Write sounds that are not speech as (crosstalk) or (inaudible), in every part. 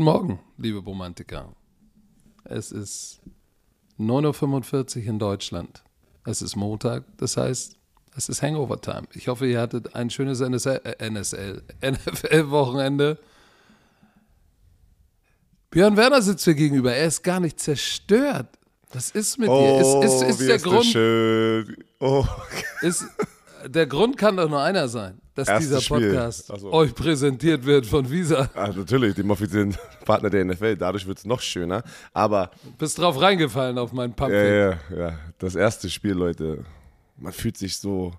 Guten Morgen, liebe Romantiker. Es ist 9.45 Uhr in Deutschland. Es ist Montag, das heißt, es ist Hangover Time. Ich hoffe, ihr hattet ein schönes NSL, äh, NSL (laughs) NFL-Wochenende. Björn Werner sitzt mir gegenüber. Er ist gar nicht zerstört. Was ist mit oh, dir? Ist, ist, ist wie der Grund? Schön. Oh. Ist, der Grund kann doch nur einer sein, dass Erstes dieser. Podcast so. euch präsentiert wird von Visa. Ah, natürlich, dem offiziellen (laughs) Partner der NFL. Dadurch wird es noch schöner. Aber Bist drauf reingefallen auf meinen Pump. ja, ja, ja, das erste Spiel, Leute, man fühlt sich so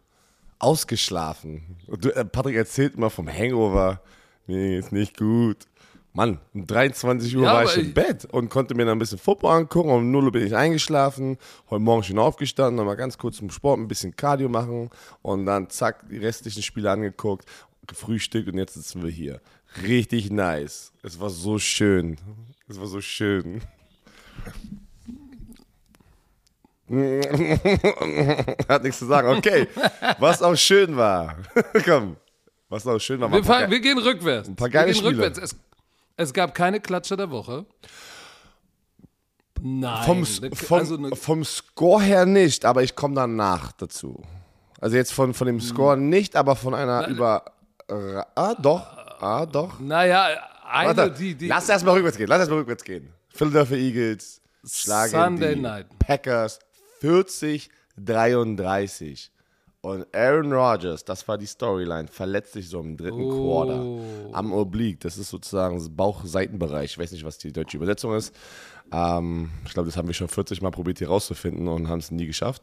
ausgeschlafen. Du, äh, Patrick erzählt immer vom Hangover. Nee, ist nicht gut. Mann, um 23 Uhr Ja, war ich im Bett und konnte mir dann ein bisschen Football angucken. Um 0 Uhr bin ich eingeschlafen. Heute Morgen schon aufgestanden, nochmal ganz kurz zum Sport, ein bisschen Cardio machen und dann zack, die restlichen Spiele angeguckt, gefrühstückt und jetzt sitzen wir hier. Richtig nice. Es war so schön. Es war so schön. (laughs) Hat nichts zu sagen. Okay, was auch schön war. (laughs) Komm, was auch schön war. Wir, fangen, wir gehen rückwärts. Ein paar geile wir gehen Spiele. rückwärts. Es, es gab keine Klatsche der Woche. Nein. Vom, vom, also ne, vom Score her nicht, aber ich komme danach dazu. Also jetzt von, von dem Score nicht, aber von einer über. Ah, doch. Ah, doch. naja, eine, Warte, die, die lass erstmal rückwärts gehen. Lass erstmal rückwärts gehen. Philadelphia Eagles schlagen Sunday die night. Packers 40 33. Und Aaron Rodgers, das war die Storyline, verletzt sich so im dritten Oh. Quarter am Oblique. Das ist sozusagen das Bauchseitenbereich. Ich weiß nicht, was die deutsche Übersetzung ist. Ähm, ich glaube, das haben wir schon 40 Mal probiert hier rauszufinden und haben es nie geschafft.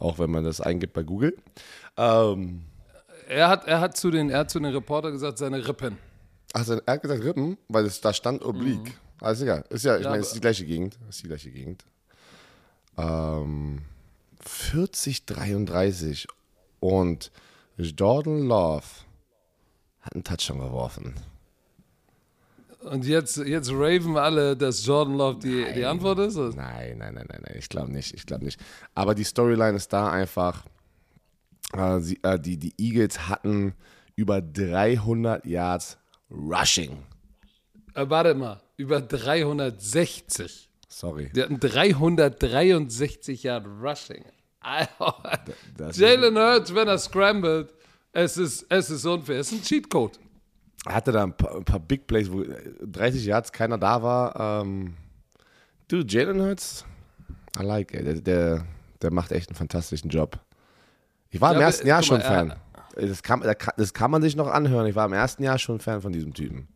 Auch wenn man das eingibt bei Google. Ähm, er, hat, er, hat zu den, er hat zu den Reporter gesagt, seine Rippen. Also er hat gesagt Rippen, weil es da stand Oblique. Alles egal. Ist ja, ich Ja, meine, es ist die gleiche Gegend. Ist die gleiche Gegend. Ähm, 40, 33 und Jordan Love hat einen Touchdown geworfen. Und jetzt, jetzt raven alle, dass Jordan Love die, die Antwort ist? Also, Nein, nein, nein, nein, nein. Ich glaube nicht. Ich glaube nicht. Aber die Storyline ist da einfach. Äh, sie, äh, die, die Eagles hatten über 300 Yards Rushing. Äh, warte mal, über 360. Sorry. Die hatten 363 Yard Rushing. Das- Jalen Hurts, wenn er scrambled, es ist, es ist unfair. Es ist ein Cheatcode. Er hatte da ein paar, ein paar Big Plays, wo 30 Yards keiner da war. Ähm, du, Jalen Hurts, I like it. Der, der, der macht echt einen fantastischen Job. Ich war Ja, im aber, ersten Jahr schon mal, Fan. Das kann, das kann man sich noch anhören. Ich war im ersten Jahr schon Fan von diesem Typen.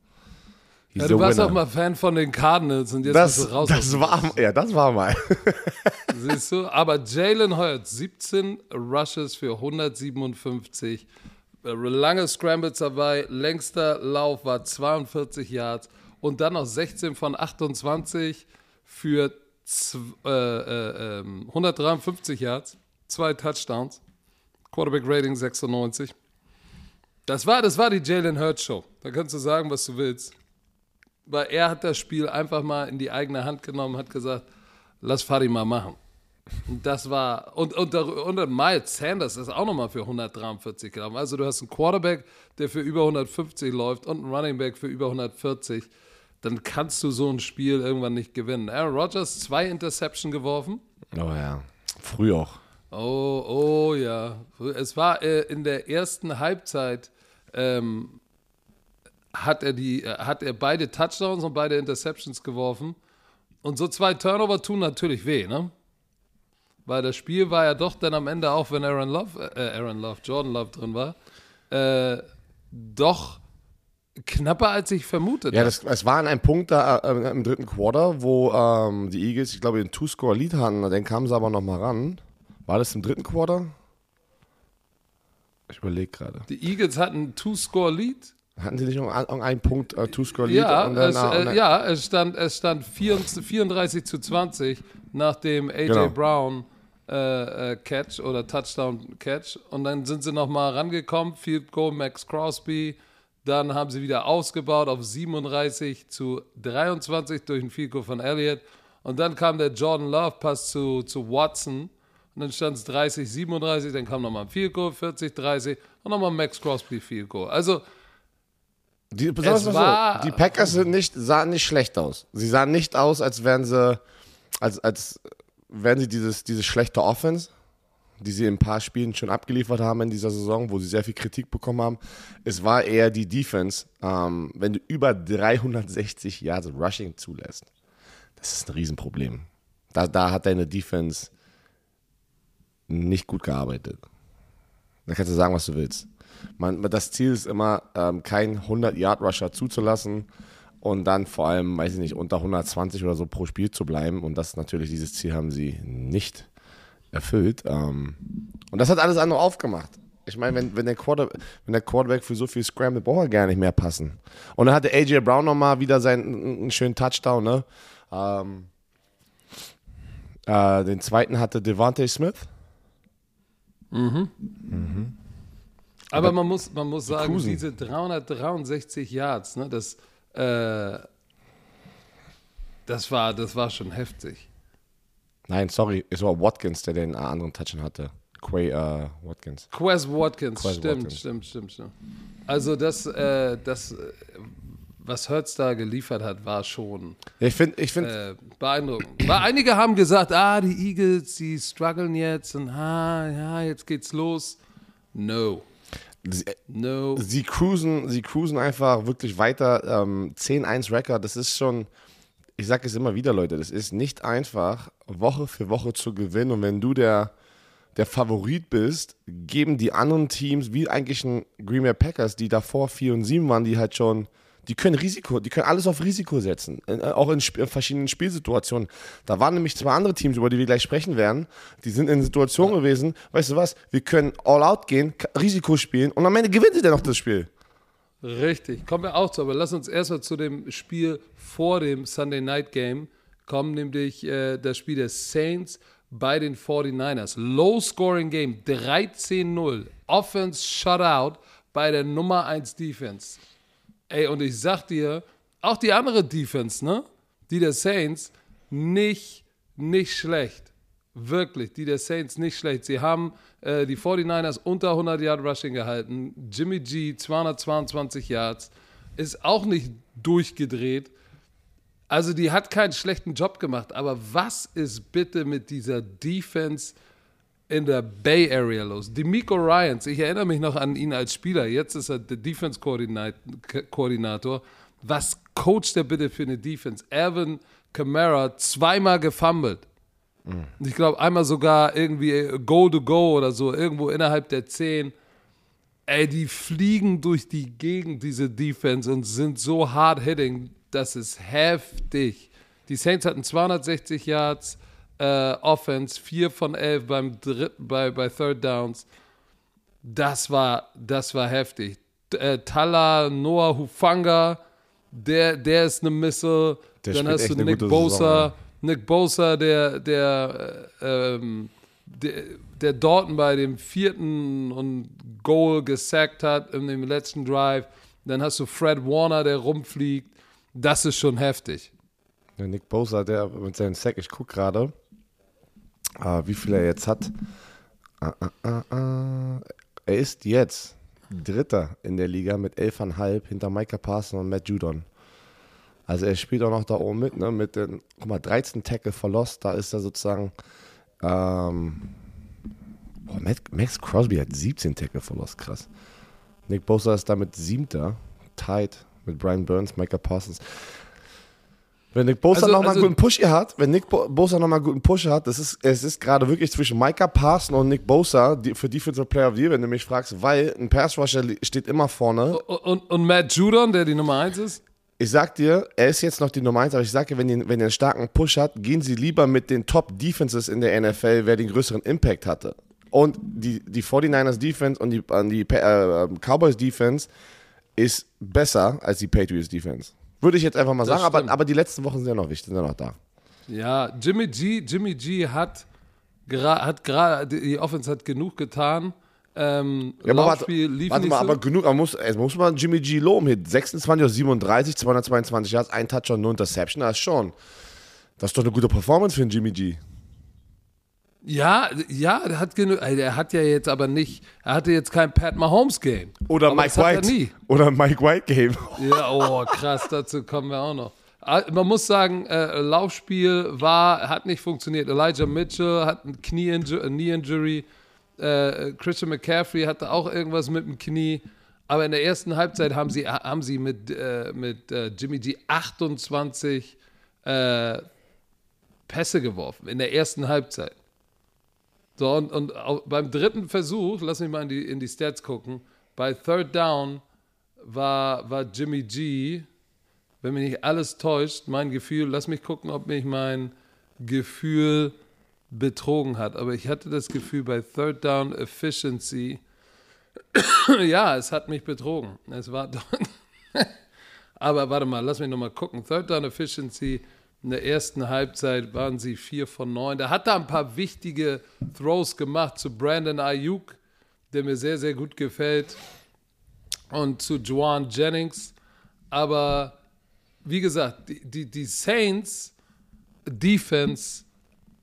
Ja, du warst winner. auch mal Fan von den Cardinals und jetzt das, bist du raus. das war, ja, das war mal. (laughs) Siehst du? Aber Jalen Hurts, 17 Rushes für 157. äh, Lange Scrambles dabei. Längster Lauf war 42 Yards. Und dann noch 16 von 28 für äh, äh, ähm, 153 Yards. Zwei Touchdowns. Quarterback Rating 96. Das war, das war die Jalen Hurts Show. Da kannst du sagen, was du willst. Weil er hat das Spiel einfach mal in die eigene Hand genommen, hat gesagt, lass Fadi mal machen. Und das war, und, und, und Miles Sanders ist auch nochmal für 143 gelaufen. Also du hast einen Quarterback, der für über 150 läuft und einen Running Back für über 140. Dann kannst du so ein Spiel irgendwann nicht gewinnen. Aaron Rodgers, zwei Interception geworfen. Oh ja. Früh auch. Oh, oh ja. Es war äh, in der ersten Halbzeit, ähm, hat, er die, äh, hat er beide Touchdowns und beide Interceptions geworfen. Und so zwei Turnover tun natürlich weh, ne? Weil das Spiel war ja doch dann am Ende, auch wenn Aaron Love, äh, Aaron Love, Jordan Love drin war, äh, doch knapper als ich vermutet Ja, das, es war an einem Punkt da äh, im dritten Quarter, wo ähm, die Eagles, ich glaube, den Two-Score-Lead hatten. Dann kamen sie aber noch mal ran. War das im dritten Quarter? Ich überlege gerade. Die Eagles hatten einen Two-Score-Lead. Hatten sie nicht noch einen Punkt äh, Two-Score-Lead? Ja, und dann, es, äh, und dann- ja, es stand, es stand 34, 34 zu 20 nach dem AJ Genau. Brown äh, äh, Catch oder Touchdown Catch. Und dann sind sie nochmal rangekommen, Field Goal Max Crosby. Dann haben sie wieder ausgebaut auf 37 zu 23 durch ein Field Goal von Elliott. Und dann kam der Jordan Love Pass zu, zu Watson. Und dann stand es 30, 37. Dann kam nochmal ein Field Goal, 40, 30. Und nochmal Max Crosby Field Goal. Also Die, besonders war- so, die Packers sind nicht, sahen nicht schlecht aus. Sie sahen nicht aus, als wären sie, als, als wären sie dieses, diese schlechte Offense, die sie in ein paar Spielen schon abgeliefert haben in dieser Saison, wo sie sehr viel Kritik bekommen haben. Es war eher die Defense. Ähm, wenn du über 360 Yards Rushing zulässt, das ist ein Riesenproblem. Da, da hat deine Defense nicht gut gearbeitet. Da kannst du sagen, was du willst. Man, das Ziel ist immer, ähm, keinen 100-Yard-Rusher zuzulassen und dann vor allem, weiß ich nicht, unter 120 oder so pro Spiel zu bleiben. Und das natürlich, dieses Ziel haben sie nicht erfüllt. Ähm, und das hat alles andere aufgemacht. Ich meine, wenn, wenn, der Quarter, wenn der Quarterback für so viel Scramble braucht er gar nicht mehr passen. Und dann hatte AJ Brown nochmal wieder seinen einen schönen Touchdown, ne? Ähm, äh, den zweiten hatte Devontae Smith. Aber man muss, man muss sagen, cruisen. diese 363 Yards, ne, das, äh, das, war, das war schon heftig. Nein, sorry, es war Watkins, der den anderen Touchdown hatte. Quay äh, Watkins. Quez Watkins, Quez stimmt, Watkins. stimmt, stimmt, stimmt. Also das, äh, das, äh, was Hertz da geliefert hat, war schon ich finde, ich find, äh, beeindruckend. Weil einige haben gesagt, ah, die Eagles, die strugglen jetzt und ah, ja, jetzt geht's los. No, sie, no. sie cruisen, sie cruisen einfach wirklich weiter. Ähm, 10-1 Record, das ist schon, ich sage es immer wieder, Leute, das ist nicht einfach, Woche für Woche zu gewinnen. Und wenn du der, der Favorit bist, geben die anderen Teams, wie eigentlich ein Green Bay Packers, die davor 4 und 7 waren, die halt schon, die können Risiko, die können alles auf Risiko setzen. Äh, auch in, Sp verschiedenen Spielsituationen. Da waren nämlich zwei andere Teams, über die wir gleich sprechen werden, die sind in Situationen gewesen, weißt du was, wir können all out gehen, Risiko spielen und am Ende gewinnt ihr noch das Spiel. Richtig, kommen wir auch zu, aber lass uns erstmal zu dem Spiel vor dem Sunday Night Game kommen, nämlich äh, das Spiel der Saints bei den 49ers. Low Scoring Game, 13-0, Offense Shutout bei der Nummer 1 Defense. Ey, und ich sag dir, auch die andere Defense, ne? Die der Saints, nicht, nicht schlecht. Wirklich, die der Saints nicht schlecht. Sie haben äh, die 49ers unter 100 Yard Rushing gehalten. Jimmy G 222 Yards. Ist auch nicht durchgedreht. Also die hat keinen schlechten Job gemacht. Aber was ist bitte mit dieser Defense in der Bay Area los? Demico Ryans, ich erinnere mich noch an ihn als Spieler. Jetzt ist er der Defense-Koordinator. Was coacht er bitte für eine Defense? Evan Kamara zweimal gefummelt. Und Ich glaube, einmal sogar irgendwie Goal to Go oder so, irgendwo innerhalb der 10. Ey, die fliegen durch die Gegend, diese Defense, und sind so hard hitting, das ist heftig. Die Saints hatten 260 Yards äh, Offense, 4 von 11 beim dritten, bei, bei Third Downs. Das war, das war heftig. Äh, Tala, Noah Hufanga, der, der ist eine Missile. Der Dann hast du Nick Bosa. Saison, ja. Nick Bosa, der, der, äh, ähm, der, der Dorton bei dem vierten und Goal gesackt hat in dem letzten Drive. Dann hast du Fred Warner, der rumfliegt. Das ist schon heftig. Nick Bosa, der mit seinem Sack, ich gucke gerade, äh, wie viel er jetzt hat. Ah, ah. Er ist jetzt Dritter in der Liga mit 11,5 hinter Micah Parson und Matt Judon. Also er spielt auch noch da oben mit, ne? Mit den, guck mal, 13 Tackle verlost, da ist er sozusagen. Ähm, boah, Max Crosby hat 17 Tackle verlost, krass. Nick Bosa ist damit siebter, tied mit Brian Burns, Micah Parsons. Wenn Nick Bosa Also- nochmal also- einen guten Push hat, wenn Nick Bo Bosa nochmal einen guten Push hat, das ist, es ist gerade wirklich zwischen Micah Parson und Nick Bosa die, für Defensive Player of the Year, wenn du mich fragst, weil ein Pass Rusher steht immer vorne. Und, und, und Matt Judon, der die Nummer 1 ist? Ich sag dir, er ist jetzt noch die Nummer 1, aber ich sag dir, wenn ihr, wenn ihr einen starken Push hat, gehen sie lieber mit den Top Defenses in der NFL, wer den größeren Impact hatte. Und die, die 49ers Defense und die, die äh, Cowboys Defense ist besser als die Patriots Defense. Würde ich jetzt einfach mal Das sagen, aber, aber die letzten Wochen sind ja noch wichtig, sind ja noch da. Ja, Jimmy G, Jimmy G hat gerade, hat gerade, die Offense hat genug getan. Ähm, Ja, aber warte, lief warte mal, so. aber genug, man muss, es muss man Jimmy G loben. Hier 26 aus 37, 222 Yards, ein Touchdown, nur Interception, das ist schon. Das ist doch eine gute Performance für einen Jimmy G. Ja, ja, der hat genug. Er hat ja jetzt aber nicht. Er hatte jetzt kein Pat Mahomes Game. Oder aber Mike White. Oder Mike White Game. Ja, oh krass, dazu kommen wir auch noch. Ah, man muss sagen, äh, Laufspiel war, hat nicht funktioniert. Elijah Mitchell hat ein Knie -Inju Knee Injury. Äh, Christian McCaffrey hatte auch irgendwas mit dem Knie. Aber in der ersten Halbzeit haben sie, haben sie mit, äh, mit äh, Jimmy G 28 äh, Pässe geworfen. In der ersten Halbzeit. So, und, und beim dritten Versuch, lass mich mal in die, in die Stats gucken, bei Third Down war, war Jimmy G, wenn mich nicht alles täuscht, mein Gefühl, lass mich gucken, ob mich mein Gefühl betrogen hat. Aber ich hatte das Gefühl bei Third Down Efficiency, (coughs) ja, es hat mich betrogen. Es war (laughs) Aber warte mal, lass mich nochmal gucken. Third Down Efficiency in der ersten Halbzeit waren sie vier von neun. Da hat er ein paar wichtige Throws gemacht zu Brandon Ayuk, der mir sehr, sehr gut gefällt, und zu Juan Jennings. Aber wie gesagt, die, die, die Saints Defense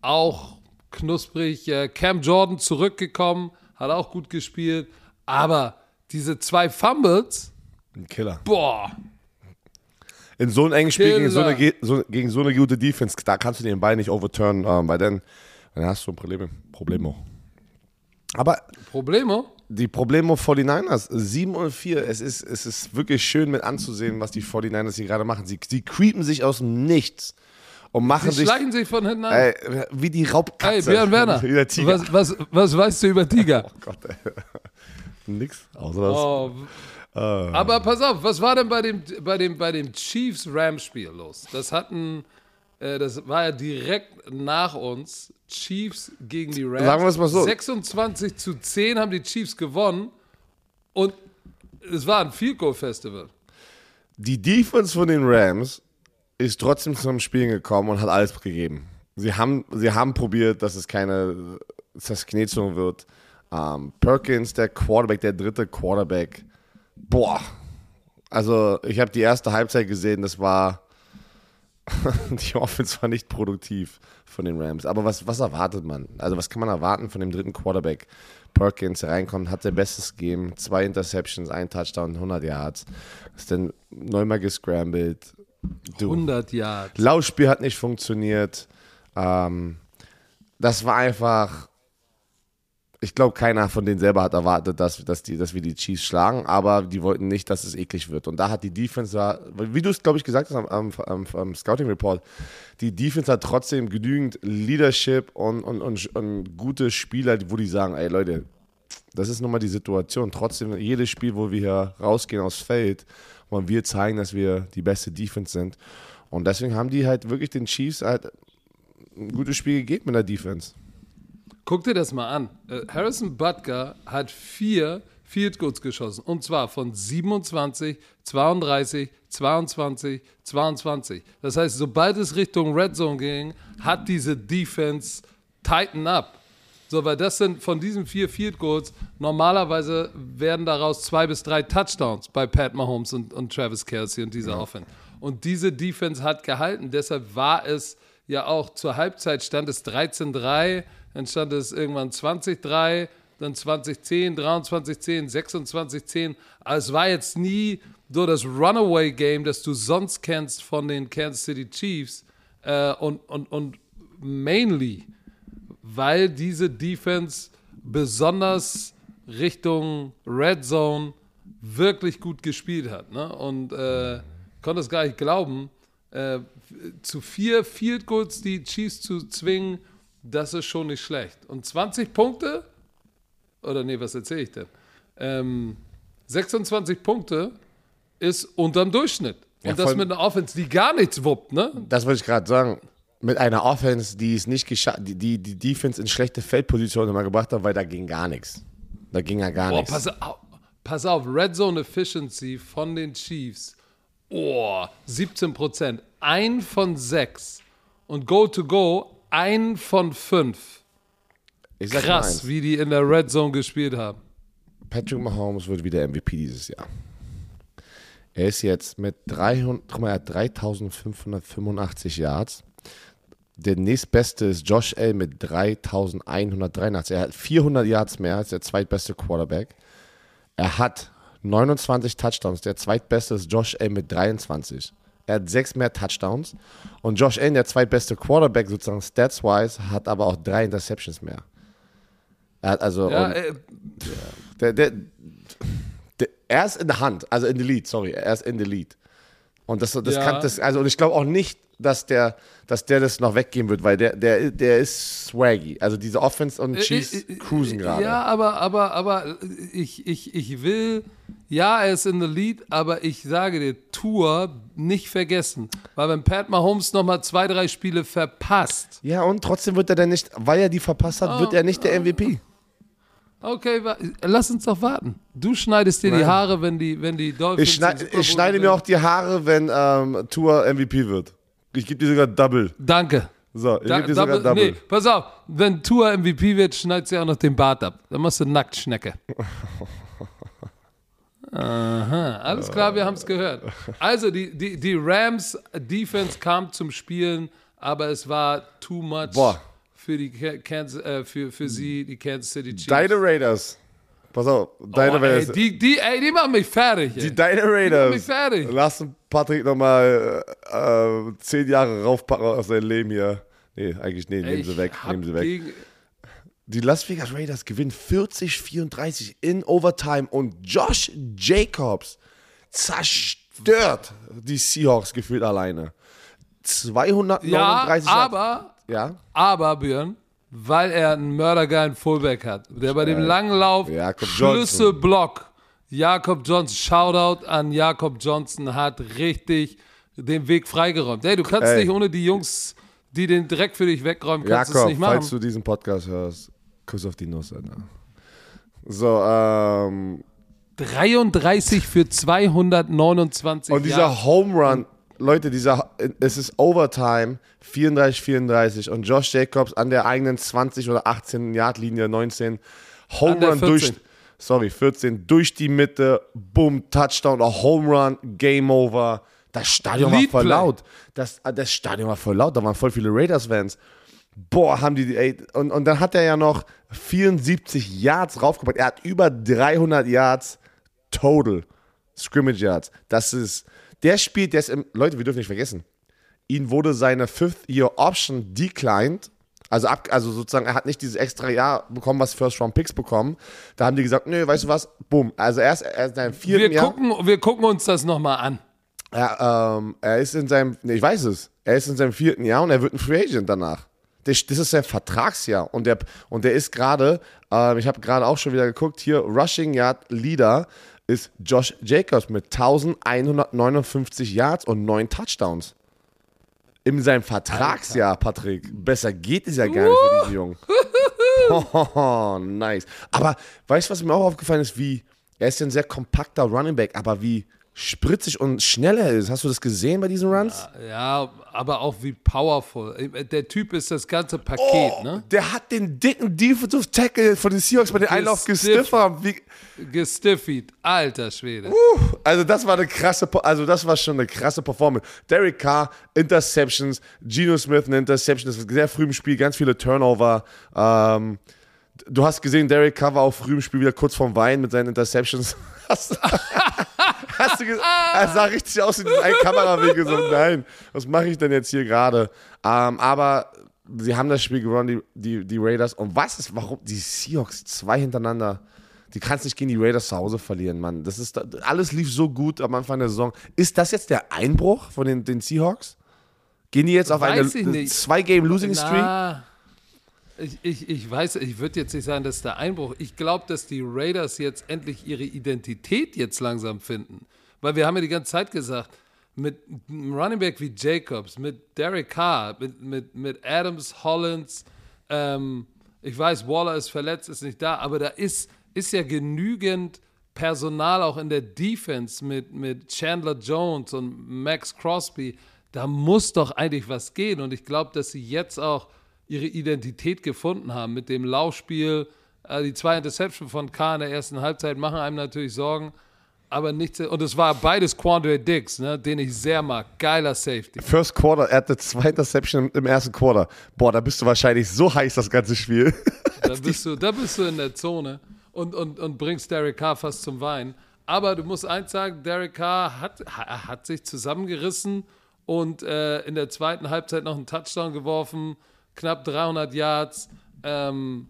auch knusprig. Cam Jordan zurückgekommen, hat auch gut gespielt. Aber diese zwei Fumbles. Ein Killer. Boah, in so einem engen Spiel gegen so, eine, so, gegen so, eine, gute Defense, da kannst du den Ball nicht overturnen, ähm, weil dann, dann hast du ein Problem. Problemo. Aber. Problemo? Die Problemo 49ers, 7 und 4. Es ist, es ist wirklich schön mit anzusehen, was die 49ers hier gerade machen. Sie, sie creepen sich aus dem Nichts und machen sie sich. schleichen sich von hinten an. Ey, wie die Raubkatze. Ey, Björn Werner. (laughs) wie der Tiger. Was, was, was weißt du über Tiger? (laughs) Oh Gott, ey. (laughs) Nix. Außer das. Oh. Aber pass auf, was war denn bei dem, bei dem, bei dem Chiefs-Rams-Spiel los? Das hatten, äh, das war ja direkt nach uns. Chiefs gegen die Rams. Sagen wir es mal so. 26 zu 10 haben die Chiefs gewonnen und es war ein Field Goal Festival. Die Defense von den Rams ist trotzdem zum Spielen gekommen und hat alles gegeben. Sie haben, sie haben probiert, dass es keine Zerknetzung wird. Um, ähm, Perkins, der Quarterback, der dritte Quarterback, Boah. Also, ich habe die erste Halbzeit gesehen, das war. (laughs) die Offense war nicht produktiv von den Rams. Aber was, was erwartet man? Also, was kann man erwarten von dem dritten Quarterback? Perkins, der reinkommt, hat der bestes Game, zwei Interceptions, ein Touchdown, 100 Yards. Ist dann neunmal gescrambled. Du. 100 Yards. Laufspiel hat nicht funktioniert. Ähm, das war einfach ich glaube, keiner von denen selber hat erwartet, dass, dass, die, dass wir die Chiefs schlagen, aber die wollten nicht, dass es eklig wird. Und da hat die Defense, wie du es, glaube ich, gesagt hast am, am, am, am, Scouting Report, die Defense hat trotzdem genügend Leadership und, und, und, und gute Spieler, wo die sagen, ey Leute, das ist nun mal die Situation. Trotzdem, jedes Spiel, wo wir hier rausgehen aufs Feld, wollen wir zeigen, dass wir die beste Defense sind. Und deswegen haben die halt wirklich den Chiefs halt ein gutes Spiel gegeben in der Defense. Guck dir das mal an. Äh, Harrison Butker hat vier Field Goals geschossen. Und zwar von 27, 32, 22, 22. Das heißt, sobald es Richtung Red Zone ging, hat diese Defense tighten up. So, weil das sind von diesen vier Field Goals, normalerweise werden daraus zwei bis drei Touchdowns bei Pat Mahomes und, und Travis Kelsey und dieser ja. Offense. Und diese Defense hat gehalten. Deshalb war es ja auch zur Halbzeit stand es 13-3 dann stand es irgendwann 20-3, dann 2010, 23-10, 26-10. Also es war jetzt nie so das Runaway-Game, das du sonst kennst von den Kansas City Chiefs. Äh, und, und, und mainly, weil diese Defense besonders Richtung Red Zone wirklich gut gespielt hat. Ne? Und äh, konnte es gar nicht glauben, äh, zu vier Field Goals die Chiefs zu zwingen das ist schon nicht schlecht. Und 20 Punkte, oder nee, was erzähle ich denn? Ähm, 26 Punkte ist unterm Durchschnitt. Und ja, das mit einer Offense, die gar nichts wuppt, ne? Das wollte ich gerade sagen. Mit einer Offense, die es nicht geschafft, die, die die Defense in schlechte Feldpositionen mal gebracht hat, weil da ging gar nichts. Da ging ja gar Boah, nichts. Pass auf, pass auf, Red Zone Efficiency von den Chiefs. Oh, 17 Prozent. Ein von sechs. Und Go to Go ein von fünf. Krass, wie die in der Red Zone gespielt haben. Patrick Mahomes wird wieder MVP dieses Jahr. Er ist jetzt mit 300, guck mal, er hat 3585 Yards, der nächstbeste ist Josh Allen mit 3183. Er hat 400 Yards mehr als der zweitbeste Quarterback. Er hat 29 Touchdowns. Der zweitbeste ist Josh Allen mit 23. Er hat sechs mehr Touchdowns. Und Josh Allen, der zweitbeste Quarterback, sozusagen stats-wise, hat aber auch drei Interceptions mehr. Er hat also. Ja, äh, der, der, der, er ist in der Hand, also in the lead, sorry, er ist in the lead. Und das, das Ja. kann das, also und ich glaube auch nicht, dass der, dass der das noch weggeben wird, weil der, der, der ist swaggy. Also diese Offense und Chiefs äh, äh, cruisen gerade. Ja, aber, aber, aber ich, ich, ich will, ja, er ist in the lead, aber ich sage dir, Tour nicht vergessen. Weil wenn Pat Mahomes nochmal zwei, drei Spiele verpasst, Ja, und trotzdem wird er dann nicht, weil er die verpasst hat, wird er nicht der MVP. okay, lass uns doch warten. Du schneidest dir die Nein. Haare, wenn die, wenn die Dolphins. Ich, schneid, ich schneide mir auch die Haare, wenn ähm, Tour MVP wird. Ich gebe dir sogar Double. Danke. So, ich Da, gebe dir sogar double, Double. nee, pass auf, wenn Tour MVP wird, schneidest du ja auch noch den Bart ab. Dann machst du Nacktschnecke. (laughs) Aha, alles klar, wir haben es gehört. Also, die, die, die Rams Defense kam zum Spielen, aber es war too much Boah. für, die Ka- Kansas, äh, für, für sie, die Kansas City Chiefs. Deine Raiders. Pass auf, deine oh, ey, Raiders. die, die, ey, die machen mich fertig. Ey. Die Deine Raiders. mich fertig. Lass Patrick nochmal äh, zehn Jahre raufpacken aus seinem Leben hier. Nee, eigentlich, nee, nehmen sie weg, nehmen sie weg. Gegen, Die Las Vegas Raiders gewinnen 40-34 in Overtime und Josh Jacobs zerstört die Seahawks gefühlt alleine. 239 ja, aber Ja, Aber, Björn, weil er einen mördergeilen Fullback hat, der bei dem langen Lauf Jakob Schlüsselblock, Jakob Johnson, Shoutout an Jakob Johnson, hat richtig den Weg freigeräumt. Hey, du kannst Ey. nicht ohne die Jungs, die den direkt für dich wegräumen, kannst du es Jakob, nicht machen. falls du diesen Podcast hörst, Kuss auf die Nuss, Alter. So, ähm, 33 für 229 Und dieser Yards. Home Run, Leute, dieser, es ist Overtime, 34, 34 und Josh Jacobs an der eigenen 20 oder 18 Yard Linie, 19, Home Run durch, 14. sorry, 14, durch die Mitte, boom, Touchdown, Home Run, Game Over. Das Stadion war Lead voll Play. laut. Das, das Stadion war voll laut, da waren voll viele Raiders-Fans. Boah, haben die, ey, und, und dann hat er ja noch 74 Yards raufgepackt. Er hat über 300 Yards total. Scrimmage Yards. Das ist, der spielt, der ist im, Leute, wir dürfen nicht vergessen, ihn wurde seine Fifth-Year-Option declined. Also, ab, also sozusagen, er hat nicht dieses extra Jahr bekommen, was First-Round-Picks bekommen. Da haben die gesagt, nö, weißt du was, bumm. Also er ist, er ist in seinem vierten wir, Jahr. gucken, wir gucken uns das nochmal an. Er, ähm, er ist in seinem, nee, ich weiß es, er ist in seinem vierten Jahr und er wird ein Free Agent danach. Das, das ist sein Vertragsjahr und der, und der ist gerade, ähm, ich habe gerade auch schon wieder geguckt, hier Rushing Yard Leader ist Josh Jacobs mit 1159 Yards und 9 Touchdowns. In seinem Vertragsjahr, Patrick. Besser geht es ja gar nicht für diesen Jungen. (laughs) Oh, nice. Aber weißt du, was mir auch aufgefallen ist, wie, er ist ja ein sehr kompakter Running Back, aber wie spritzig und schnell er ist. Hast du das gesehen bei diesen Runs? Ja, aber auch wie powerful. Der Typ ist das ganze Paket, Oh, ne? Der hat den dicken Defensive Tackle von den Seahawks bei den Einlauf Gestiff- gestiffert. Gestiffied. Alter Schwede. also das war eine krasse, also das war schon eine krasse Performance. Derek Carr, Interceptions, Geno Smith eine Interception, das war sehr früh im Spiel, ganz viele Turnover. Ähm, du hast gesehen, Derek Carr war auch früh im Spiel wieder kurz vorm Wein mit seinen Interceptions. (laughs) Hast, du gesehen? Er sah richtig aus wie ein Kamerawinkel. So, nein, was mache ich denn jetzt hier gerade? Ähm, aber sie haben das Spiel gewonnen, die, die, die Raiders. Und was ist, warum? Die Seahawks, zwei hintereinander. Die kannst nicht gegen die Raiders zu Hause verlieren, Mann. Das ist, alles lief so gut am Anfang der Saison. Ist das jetzt der Einbruch von den, den Seahawks? Gehen die jetzt auf eine Weiß nicht. Zwei-Game-Losing-Streak? Ich, ich, ich weiß, ich würde jetzt nicht sagen, das ist der Einbruch. Ich glaube, dass die Raiders jetzt endlich ihre Identität jetzt langsam finden. Weil wir haben ja die ganze Zeit gesagt, mit einem Running Back wie Jacobs, mit Derek Carr, mit, mit, mit Adams, Hollins, ähm, ich weiß, Waller ist verletzt, ist nicht da, aber da ist, ist ja genügend Personal auch in der Defense mit, mit Chandler Jones und Max Crosby. Da muss doch eigentlich was gehen. Und ich glaube, dass sie jetzt auch ihre Identität gefunden haben mit dem Laufspiel. Äh, die zwei Interception von K in der ersten Halbzeit machen einem natürlich Sorgen. Aber nichts. Und es war beides Quandre Diggs, ne, den ich sehr mag. Geiler Safety. First Quarter, er hatte zwei Interception im ersten Quarter. Boah, da bist du wahrscheinlich so heiß, das ganze Spiel. Da (laughs) bist du, da bist du in der Zone und, und, und bringst Derek Carr fast zum Wein. Aber du musst eins sagen, Derek Carr hat, hat sich zusammengerissen und äh, in der zweiten Halbzeit noch einen Touchdown geworfen, knapp 300 Yards. Ähm,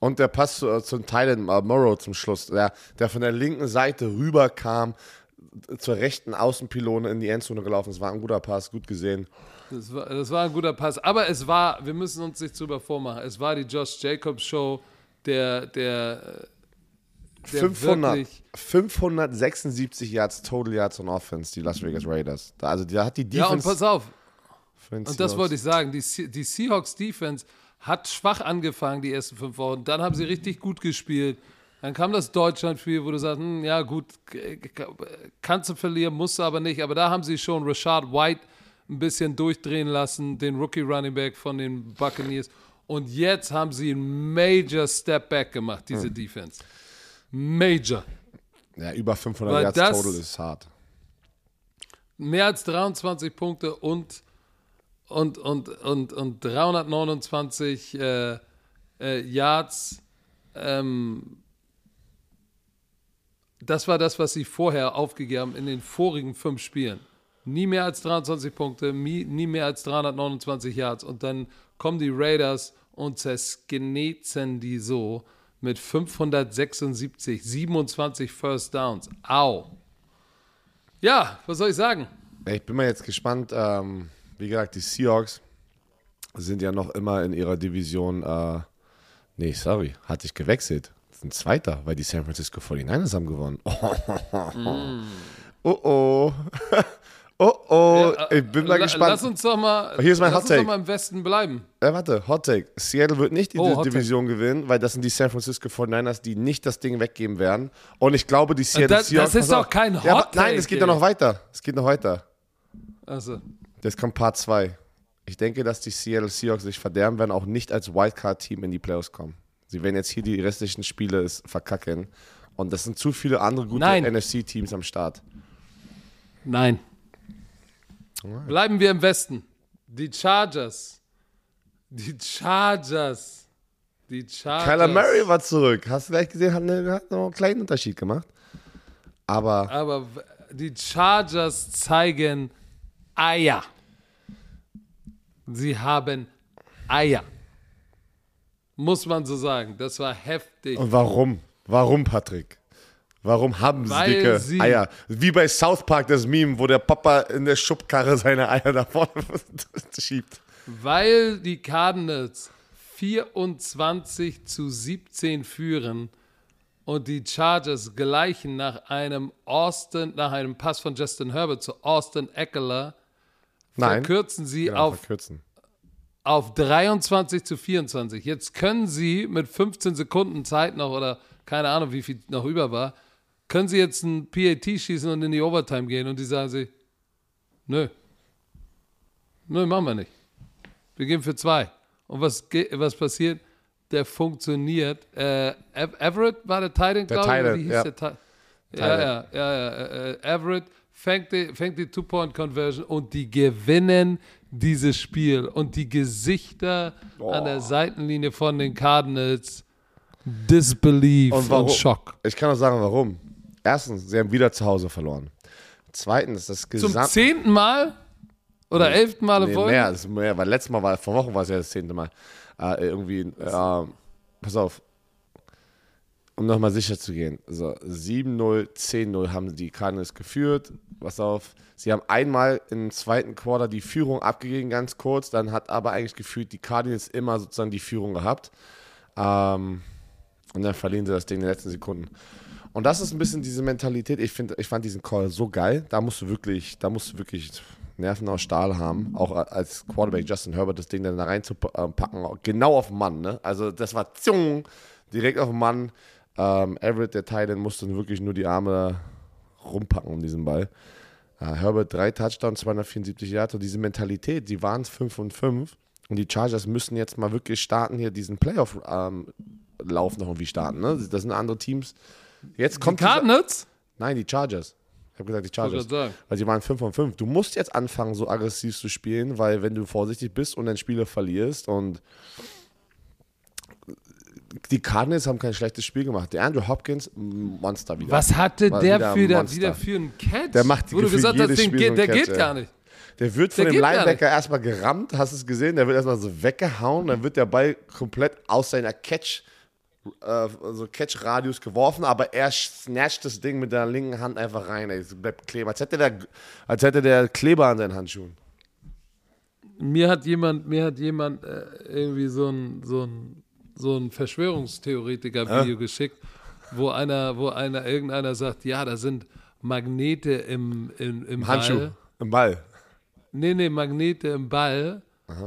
und der Pass zu, äh, zum Thailand uh, Morrow zum Schluss, der, der von der linken Seite rüberkam, zur rechten Außenpylone in die Endzone gelaufen. Das war ein guter Pass, gut gesehen. Das war, das war ein guter Pass. Aber es war, wir müssen uns nicht drüber vormachen, es war die Josh Jacobs Show, der, der, der 500, 576 Yards Total Yards on Offense, die Las Vegas Raiders. Also da hat die Defense. Ja, und pass auf. Und das wollte ich sagen. Die, die Seahawks Defense hat schwach angefangen, die ersten fünf Wochen. Dann haben sie richtig gut gespielt. Dann kam das Deutschlandspiel, wo du sagst, hm, ja gut, kannst du verlieren, musst du aber nicht. Aber da haben sie schon Rashad White ein bisschen durchdrehen lassen, den Rookie Running Back von den Buccaneers. Und jetzt haben sie einen Major Step Back gemacht, diese hm. Defense. Major. Ja, über 500 Weil Yards total ist hart. Mehr als 23 Punkte und und, und, und, und 329 äh, äh, Yards. Ähm, das war das, was sie vorher aufgegeben haben in den vorigen fünf Spielen. Nie mehr als 23 Punkte, nie, nie mehr als 329 Yards. Und dann kommen die Raiders und zersknetzen die so mit 576, 27 First Downs. Au. Ja, was soll ich sagen? Ich bin mal jetzt gespannt. Ähm wie gesagt, die Seahawks sind ja noch immer in ihrer Division. Äh, nee, sorry, hatte ich gewechselt. Sind Zweiter, weil die San Francisco 49ers haben gewonnen. (laughs) Mm. Oh oh. (laughs) Oh oh. Ja, ich bin mal la gespannt. Lass uns doch mal, Hier ist mein lass Hot Take. uns doch mal im Westen bleiben. Ja, warte, Hot Take. Seattle wird nicht die oh, Division gewinnen, weil das sind die San Francisco 49ers, die nicht das Ding weggeben werden. Und ich glaube, die Seattle das, Seahawks. Das ist doch kein Hot ja, Take. Nein, es geht doch noch weiter. Es geht noch weiter. Also. Das kommt Part 2. Ich denke, dass die Seattle Seahawks sich verderben werden, auch nicht als Wildcard-Team in die Playoffs kommen. Sie werden jetzt hier die restlichen Spiele verkacken. Und das sind zu viele andere gute NFC-Teams am Start. Nein. Alright. Bleiben wir im Westen. Die Chargers. Die Chargers. Die Chargers. Kyler Murray war zurück. Hast du gleich gesehen, hat, eine, hat noch einen kleinen Unterschied gemacht. Aber. Aber die Chargers zeigen Eier. Sie haben Eier. Muss man so sagen. Das war heftig. Und warum? Warum, Patrick? Warum haben sie Weil dicke sie Eier? Wie bei South Park das Meme, wo der Papa in der Schubkarre seine Eier da vorne (laughs) schiebt. Weil die Cardinals 24 zu 17 führen und die Chargers gleichen nach einem Austin, nach einem Pass von Justin Herbert zu Austin Eckler Nein. verkürzen sie genau, auf, verkürzen. auf 23 zu 24. Jetzt können sie mit 15 Sekunden Zeit noch oder keine Ahnung, wie viel noch über war, können sie jetzt ein PAT schießen und in die Overtime gehen und die sagen sie, nö. Nö, machen wir nicht. Wir gehen für zwei. Und was, was passiert? Der funktioniert. Äh, Everett war der Titan, glaube ich. Wie hieß ja. der Ja, ja, ja, ja. Äh, Everett fängt die, fängt die Two-Point-Conversion und die gewinnen dieses Spiel. Und die Gesichter oh. an der Seitenlinie von den Cardinals, Disbelief und, und Schock. Ich kann auch sagen, warum. Erstens, sie haben wieder zu Hause verloren. Zweitens, das Gesamt... Zum zehnten Mal? Oder nee, elften Mal nee, Folge? Mehr, mehr, weil letztes Mal war, vor Wochen war es ja das zehnte Mal. Äh, irgendwie, äh, pass auf, um nochmal sicher zu gehen. So, 7-0, 10-0 haben die Cardinals geführt. Pass auf. Sie haben einmal im zweiten Quarter die Führung abgegeben, ganz kurz. Dann hat aber eigentlich gefühlt die Cardinals immer sozusagen die Führung gehabt. Ähm, und dann verlieren sie das Ding in den letzten Sekunden. Und das ist ein bisschen diese Mentalität. Ich, find, ich fand diesen Call so geil. Da musst du wirklich, da musst du wirklich Nerven aus Stahl haben. Auch als Quarterback Justin Herbert das Ding dann da reinzupacken. Genau auf den Mann. Ne? Also das war zung, direkt auf den Mann. Ähm, Everett, der Titan, musste wirklich nur die Arme rumpacken um diesen Ball. Äh, Herbert drei Touchdowns, 274 Yards. Und diese Mentalität, die waren 5 und 5. Und die Chargers müssen jetzt mal wirklich starten, hier diesen Playoff-Lauf ähm, noch irgendwie starten. Ne? Das sind andere Teams. Jetzt kommt die Cardinals? Nein, die Chargers. Ich habe gesagt, die Chargers. Weil sie waren 5 von 5. Du musst jetzt anfangen, so aggressiv zu spielen, weil wenn du vorsichtig bist und dann Spiele verlierst und die Cardinals haben kein schlechtes Spiel gemacht. Der Andrew Hopkins, Monster wieder. Was hatte der wieder für, Monster. wieder für einen Catch? Der macht Wo du gesagt hast, Spiel geht, der einen geht Catch, gar nicht. Der wird von Der dem Linebacker erstmal gerammt, hast du es gesehen? Der wird erstmal so weggehauen, dann wird der Ball komplett aus seiner Catch, äh, also Catch-Radius geworfen, aber er snatcht das Ding mit der linken Hand einfach rein. Ey. Es bleibt kleben. Als hätte, der, als hätte der Kleber an seinen Handschuhen. Mir hat jemand, mir hat jemand äh, irgendwie so ein, so ein, so ein Verschwörungstheoretiker-Video geschickt, wo einer, wo einer, irgendeiner sagt, ja, da sind Magnete im, im, im Handschuh. Ball. Im Ball. Nee, nee, Magnete im Ball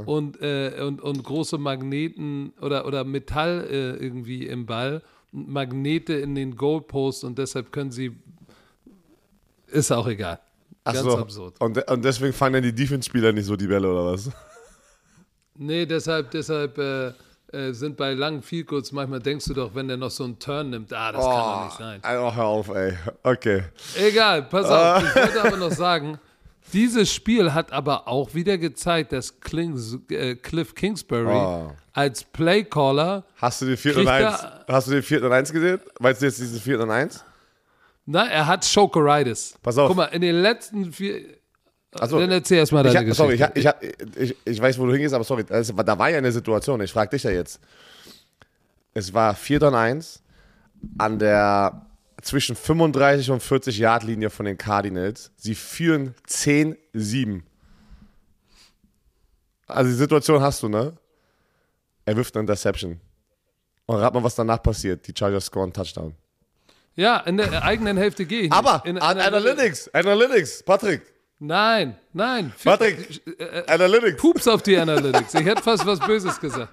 und, äh, und, und große Magneten oder, oder Metall äh, irgendwie im Ball, und Magnete in den Goalposts und deshalb können sie. Ist auch egal. Ganz so. absurd. Und, de- und deswegen fangen dann die Defense-Spieler nicht so die Bälle oder was? Nee, deshalb, deshalb äh, äh, sind bei langen Field manchmal denkst du doch, wenn der noch so einen Turn nimmt, ah, das kann doch nicht sein. Oh, hör auf, ey. Okay. Egal, pass auf. Ich wollte aber noch sagen, dieses Spiel hat aber auch wieder gezeigt, dass Klings, äh, Cliff Kingsbury Oh. als Playcaller, Hast du den 4 und Kriegt 1? er- Hast du den 4 und 1 gesehen? Weißt du jetzt diesen 4 und 1? na, er hat Chokeritis. Pass auf. Guck mal, in den letzten vier. Achso. Dann erzähl erst mal Ich, deine sorry, ich, Geschichte. hab- ich, hab- ich, ich weiß, wo du hingehst, aber sorry, das, da war ja eine Situation, ich frage dich ja jetzt. Es war 4 und 1 an der zwischen 35 und 40 Yard Linie von den Cardinals. Sie führen 10-7. Also die Situation hast du, ne? Er wirft eine Interception. Und rat mal, was danach passiert. Die Chargers scoren Touchdown. ja, in der eigenen Hälfte gehe ich. nicht. Aber in, an Analytics, Analytics, Patrick, Nein, nein. Patrick, Äh, Analytics. Pups auf die Analytics. Ich hätte fast was Böses gesagt.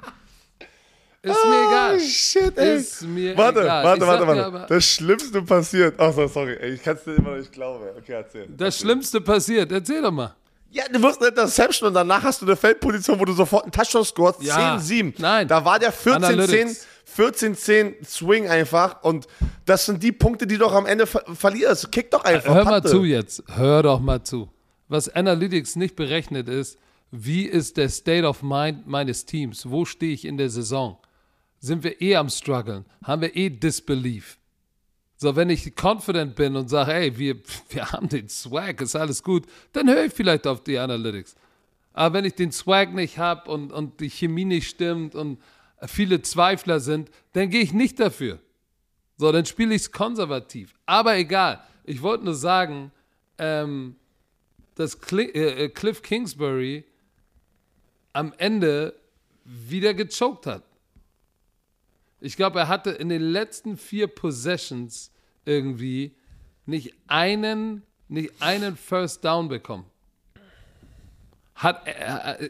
Ist mir egal. Oh, shit, ey. Ist mir warte, egal. warte, warte, warte. das Schlimmste passiert. Ach so, sorry, ey, ich kann es dir immer noch nicht glauben. Okay, erzähl. Das Schlimmste passiert. Erzähl doch mal. Ja, du wirst eine Interception und danach hast du eine Feldposition, wo du sofort einen Touchdown scorest. Ja. 10-7. Nein. Da war der 14-10 Analytics. 14-10 Swing einfach. Und das sind die Punkte, die du doch am Ende ver verlierst. Kick doch einfach. Hör mal Patte. zu jetzt. Hör doch mal zu. Was Analytics nicht berechnet ist, wie ist der State of Mind meines Teams? Wo stehe ich in der Saison? Sind wir eh am struggeln? Haben wir eh Disbelief? So, wenn ich confident bin und sage, ey, wir, (laughs) wir haben den Swag, ist alles gut, dann höre ich vielleicht auf die Analytics. Aber wenn ich den Swag nicht habe und, und die Chemie nicht stimmt und viele Zweifler sind, dann gehe ich nicht dafür. So, dann spiele ich es konservativ. Aber egal. Ich wollte nur sagen, ähm, dass äh, äh, Cliff Kingsbury am Ende wieder gechoked hat. Ich glaube, er hatte in den letzten vier Possessions irgendwie nicht einen, nicht einen First Down bekommen. Hat, äh, äh,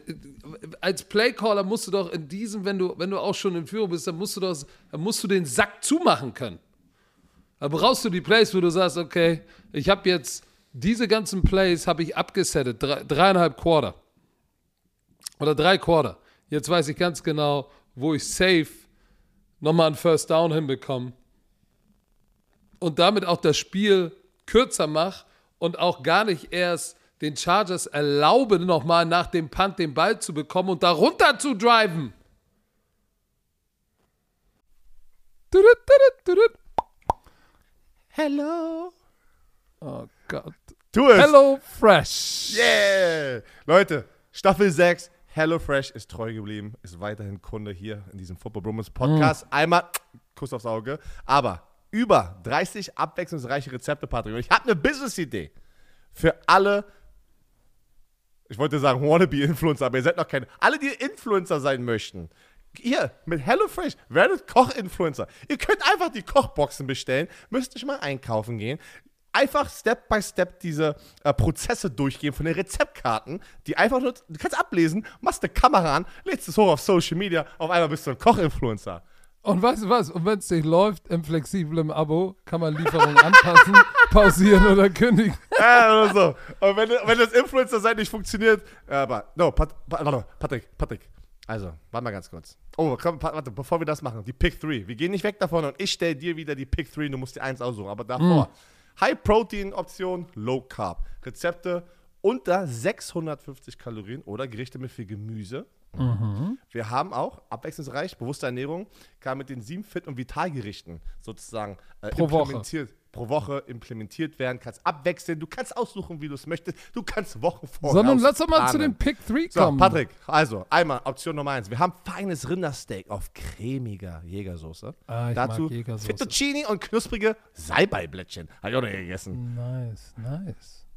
als Playcaller musst du doch in diesem, wenn du, wenn du auch schon in Führung bist, dann musst du doch, dann musst du den Sack zumachen können. Da brauchst du die Plays, wo du sagst, okay, ich habe jetzt diese ganzen Plays habe ich abgesettet, drei, dreieinhalb Quarter oder drei Quarter. Jetzt weiß ich ganz genau, wo ich safe nochmal einen First Down hinbekomme und damit auch das Spiel kürzer mache und auch gar nicht erst den Chargers erlaube, nochmal nach dem Punt den Ball zu bekommen und da runter zu driven. Hello. Oh Gott. Tu es. Hello Fresh. Yeah! Leute, Staffel 6, HelloFresh ist treu geblieben, ist weiterhin Kunde hier in diesem Football Brummels Podcast. Einmal Kuss aufs Auge, aber über 30 abwechslungsreiche Rezepte, Patrick. Und ich habe eine Business-Idee für alle, ich wollte sagen Wannabe-Influencer, aber ihr seid noch keine, alle, die Influencer sein möchten. Hier, mit HelloFresh, werdet Koch-Influencer. Ihr könnt einfach die Kochboxen bestellen, müsst nicht mal einkaufen gehen. Einfach Step by Step diese äh, Prozesse durchgehen von den Rezeptkarten, die einfach nur, du kannst ablesen, machst eine Kamera an, lädst es hoch auf Social Media, auf einmal bist du ein Koch-Influencer. Und weißt du was? Und wenn es nicht läuft im flexiblen Abo, kann man Lieferungen anpassen, (laughs) pausieren oder kündigen. Ja, oder so. Und wenn, wenn das Influencer-Seite nicht funktioniert, aber, no, Pat, Pat, warte, Patrick, Patrick. Also, warte mal ganz kurz. Oh, komm, warte, bevor wir das machen, die Pick 3. Wir gehen nicht weg davon und ich stelle dir wieder die Pick 3 und du musst die 1 aussuchen. Aber davor High-Protein-Option, Low-Carb. Rezepte unter 650 Kalorien oder Gerichte mit viel Gemüse. Wir haben auch abwechslungsreich, bewusste Ernährung, kann mit den sieben Fit- und Vitalgerichten sozusagen äh, Pro Woche. Pro Woche implementiert werden. Kannst abwechseln, du kannst aussuchen, wie du es möchtest. Du kannst Wochen vorher Sondern lass doch mal zu planen. den Pick 3 So, kommen. Patrick, also einmal Option Nummer eins. Wir haben feines Rindersteak auf cremiger Jägersoße. Ah, Dazu Jägersoße. Fettuccini und knusprige Salbeiblättchen. Habe ich auch noch nie gegessen. Nice, nice.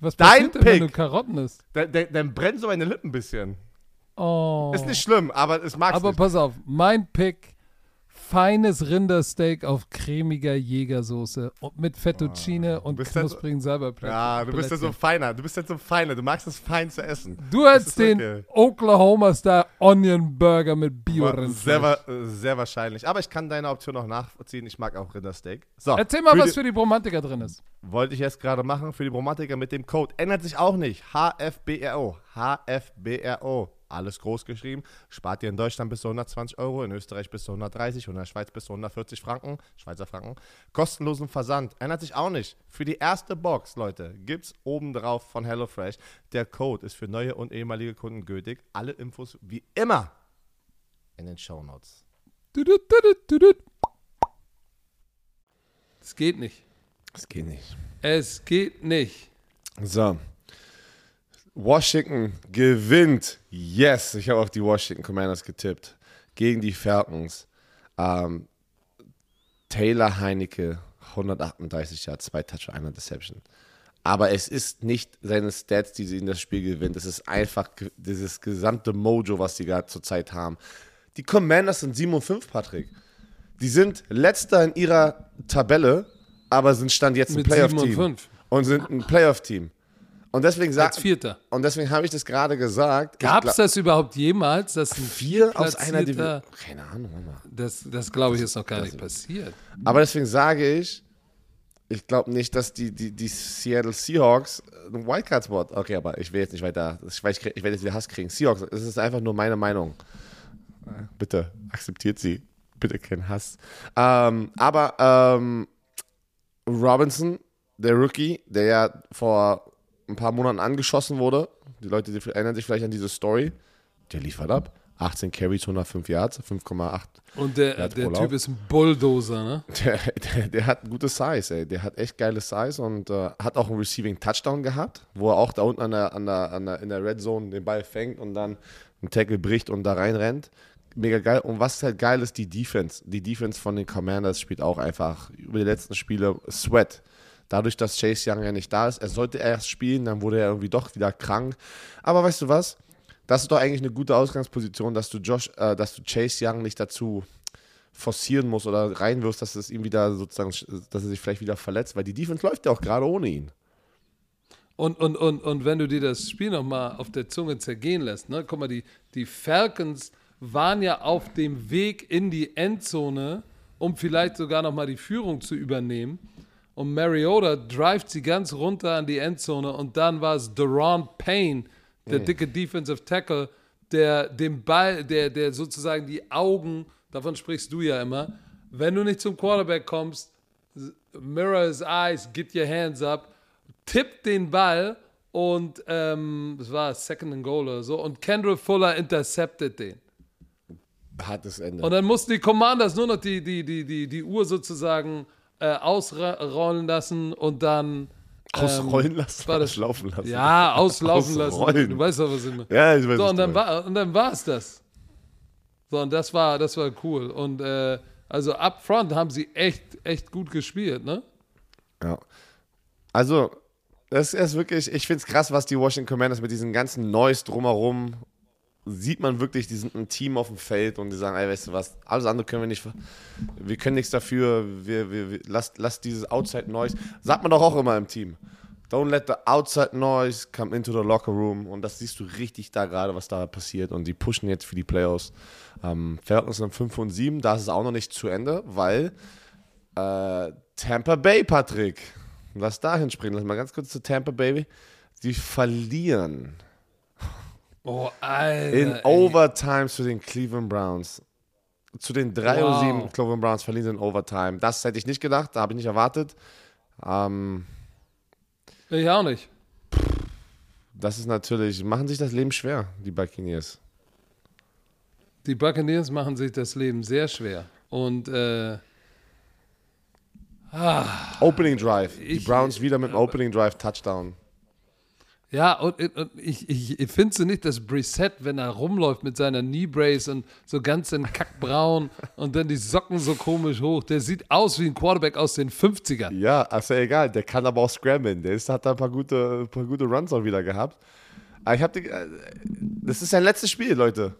Was Dein passiert denn, wenn Pick. du Karotten isst? Dann, dann, dann brennen so meine Lippen ein bisschen. Oh. Ist nicht schlimm, aber es mag's Aber nicht. pass auf, mein Pick: feines Rindersteak auf cremiger Jägersoße und mit Fettuccine und ja so- knusprigen Salbeiblättchen. Ja, du bist ja so feiner. Du bist jetzt so feiner. Du magst es fein zu essen. Du ist den okay. Oklahoma Style Onion Burger mit bio Sehr, sehr wahrscheinlich. Aber ich kann deine Option auch nachvollziehen. Ich mag auch Rindersteak. So, Erzähl mal, für was die- für die Bromantiker drin ist. Wollte ich jetzt gerade machen für die Bromantiker mit dem Code. Ändert sich auch nicht. HFBRO. HFBRO. Alles groß geschrieben. Spart ihr in Deutschland bis zu 120 Euro, in Österreich bis zu 130 und in der Schweiz bis zu 140 Franken. Schweizer Franken. Kostenlosen Versand. Ändert sich auch nicht. Für die erste Box, Leute, gibt es obendrauf von HelloFresh. Der Code ist für neue und ehemalige Kunden gültig. Alle Infos wie immer in den Shownotes. Es geht nicht. Das geht nicht. Es geht nicht. So. Washington gewinnt. Yes, ich habe auf die Washington Commanders getippt. Gegen die Falcons. Ähm, Taylor Heinecke, 138 Yards, zwei Touch, einer Deception. Aber es ist nicht seine Stats, die sie in das Spiel gewinnt. Es ist einfach dieses gesamte Mojo, was sie gerade zurzeit haben. Die Commanders sind 7 und 5, Patrick. Die sind letzter in ihrer Tabelle, aber sind Stand jetzt ein Mit 7 und Playoff-Team. 5. Und sind ein Playoff-Team. Und deswegen Als sag, Vierter. und deswegen habe ich das gerade gesagt. Gab es das überhaupt jemals, dass ein vier aus einer Division? Keine Ahnung, Mama. Das, das glaube ich, ist noch gar nicht passiert. Aber deswegen sage ich, ich glaube nicht, dass die, die, die Seattle Seahawks ein Wildcard-Spot. Okay, aber ich will jetzt nicht weiter. Ich, weiß, ich werde jetzt wieder Hass kriegen. Seahawks, es ist einfach nur meine Meinung. Bitte akzeptiert sie. Bitte kein Hass. Ähm, aber ähm, Robinson, der Rookie, der ja vor ein paar Monaten angeschossen wurde, die Leute die erinnern sich vielleicht an diese Story, der liefert ab. 18 Carries, 105 Yards, 5,8 Und der, der. Typ ist ein Bulldozer, ne? (laughs) der, der, der hat ein gutes Size, ey. Der hat echt geiles Size und äh, hat auch einen Receiving Touchdown gehabt, wo er auch da unten an der, an der, an der, in der Red Zone den Ball fängt und dann einen Tackle bricht und da reinrennt. Mega geil. Und was halt geil ist, die Defense. Die Defense von den Commanders spielt auch einfach über die letzten Spiele Sweat. Dadurch, dass Chase Young ja nicht da ist, er sollte erst spielen, dann wurde er irgendwie doch wieder krank. Aber weißt du was? Das ist doch eigentlich eine gute Ausgangsposition, dass du Josh, äh, dass du Chase Young nicht dazu forcieren muss oder reinwirfst, dass es ihm wieder sozusagen, dass er sich vielleicht wieder verletzt, weil die Defense läuft ja auch gerade ohne ihn. Und, und, und, und wenn du dir das Spiel nochmal auf der Zunge zergehen lässt, ne? guck mal, die, die Falcons waren ja auf dem Weg in die Endzone, um vielleicht sogar nochmal die Führung zu übernehmen. Und Mariota drivet sie ganz runter an die Endzone und dann war es Deron Payne, der dicke Defensive Tackle, der den Ball, der, der sozusagen die Augen, davon sprichst du ja immer, wenn du nicht zum Quarterback kommst, mirror his eyes, get your hands up, tippt den Ball und ähm, das war Second and Goal oder so und Kendrick Fuller interceptet den. Hartes Ende. Und dann mussten die Commanders nur noch die, die, die, die, die Uhr sozusagen äh, ausrollen lassen und dann Ausrollen lassen, war das- auslaufen lassen. ja, auslaufen lassen. Ausrollen. Du weißt doch, was ich meine. Ja, ich weiß So, was und dann, war, und dann war es das. So, und das war, das war cool. Und äh, also up front haben sie echt, echt gut gespielt, ne? Ja. Also, das ist wirklich, ich finde es krass, was die Washington Commanders mit diesen ganzen Noise drumherum sieht man wirklich, die sind ein Team auf dem Feld und die sagen, ey, weißt du was, alles andere können wir nicht, wir können nichts dafür, wir, wir, wir lasst, lasst dieses Outside Noise, sagt man doch auch immer im Team. Don't let the outside noise come into the locker room. Und das siehst du richtig da gerade, was da passiert. Und die pushen jetzt für die Playoffs. Ähm, Falcons sind 5 und 7. Da ist es auch noch nicht zu Ende, weil äh, Tampa Bay, Patrick. Lass dahin springen. Lass mal ganz kurz zu Tampa Bay. Die verlieren Oh, Alter. in ey. Overtime zu den Cleveland Browns. Zu den 3 und Wow. 7 Cleveland Browns verlieren sie in Overtime. Das hätte ich nicht gedacht, da habe ich nicht erwartet. Ähm, Ich auch nicht. das ist natürlich, machen sich das Leben schwer, die Buccaneers. Die Buccaneers machen sich das Leben sehr schwer. Und äh, Opening Drive. Die Ich- Browns wieder mit dem Opening Drive Touchdown. Ja, und, und ich, ich, ich finde nicht, dass Brissett, wenn er rumläuft mit seiner Knee Brace und so ganz in Kackbraun (laughs) und dann die Socken so komisch hoch, der sieht aus wie ein Quarterback aus den 50ern. Ja, ist ja egal. Der kann aber auch scrammeln. Der ist, hat da ein paar gute, ein paar gute Runs auch wieder gehabt. Aber ich habe das ist sein letztes Spiel, Leute.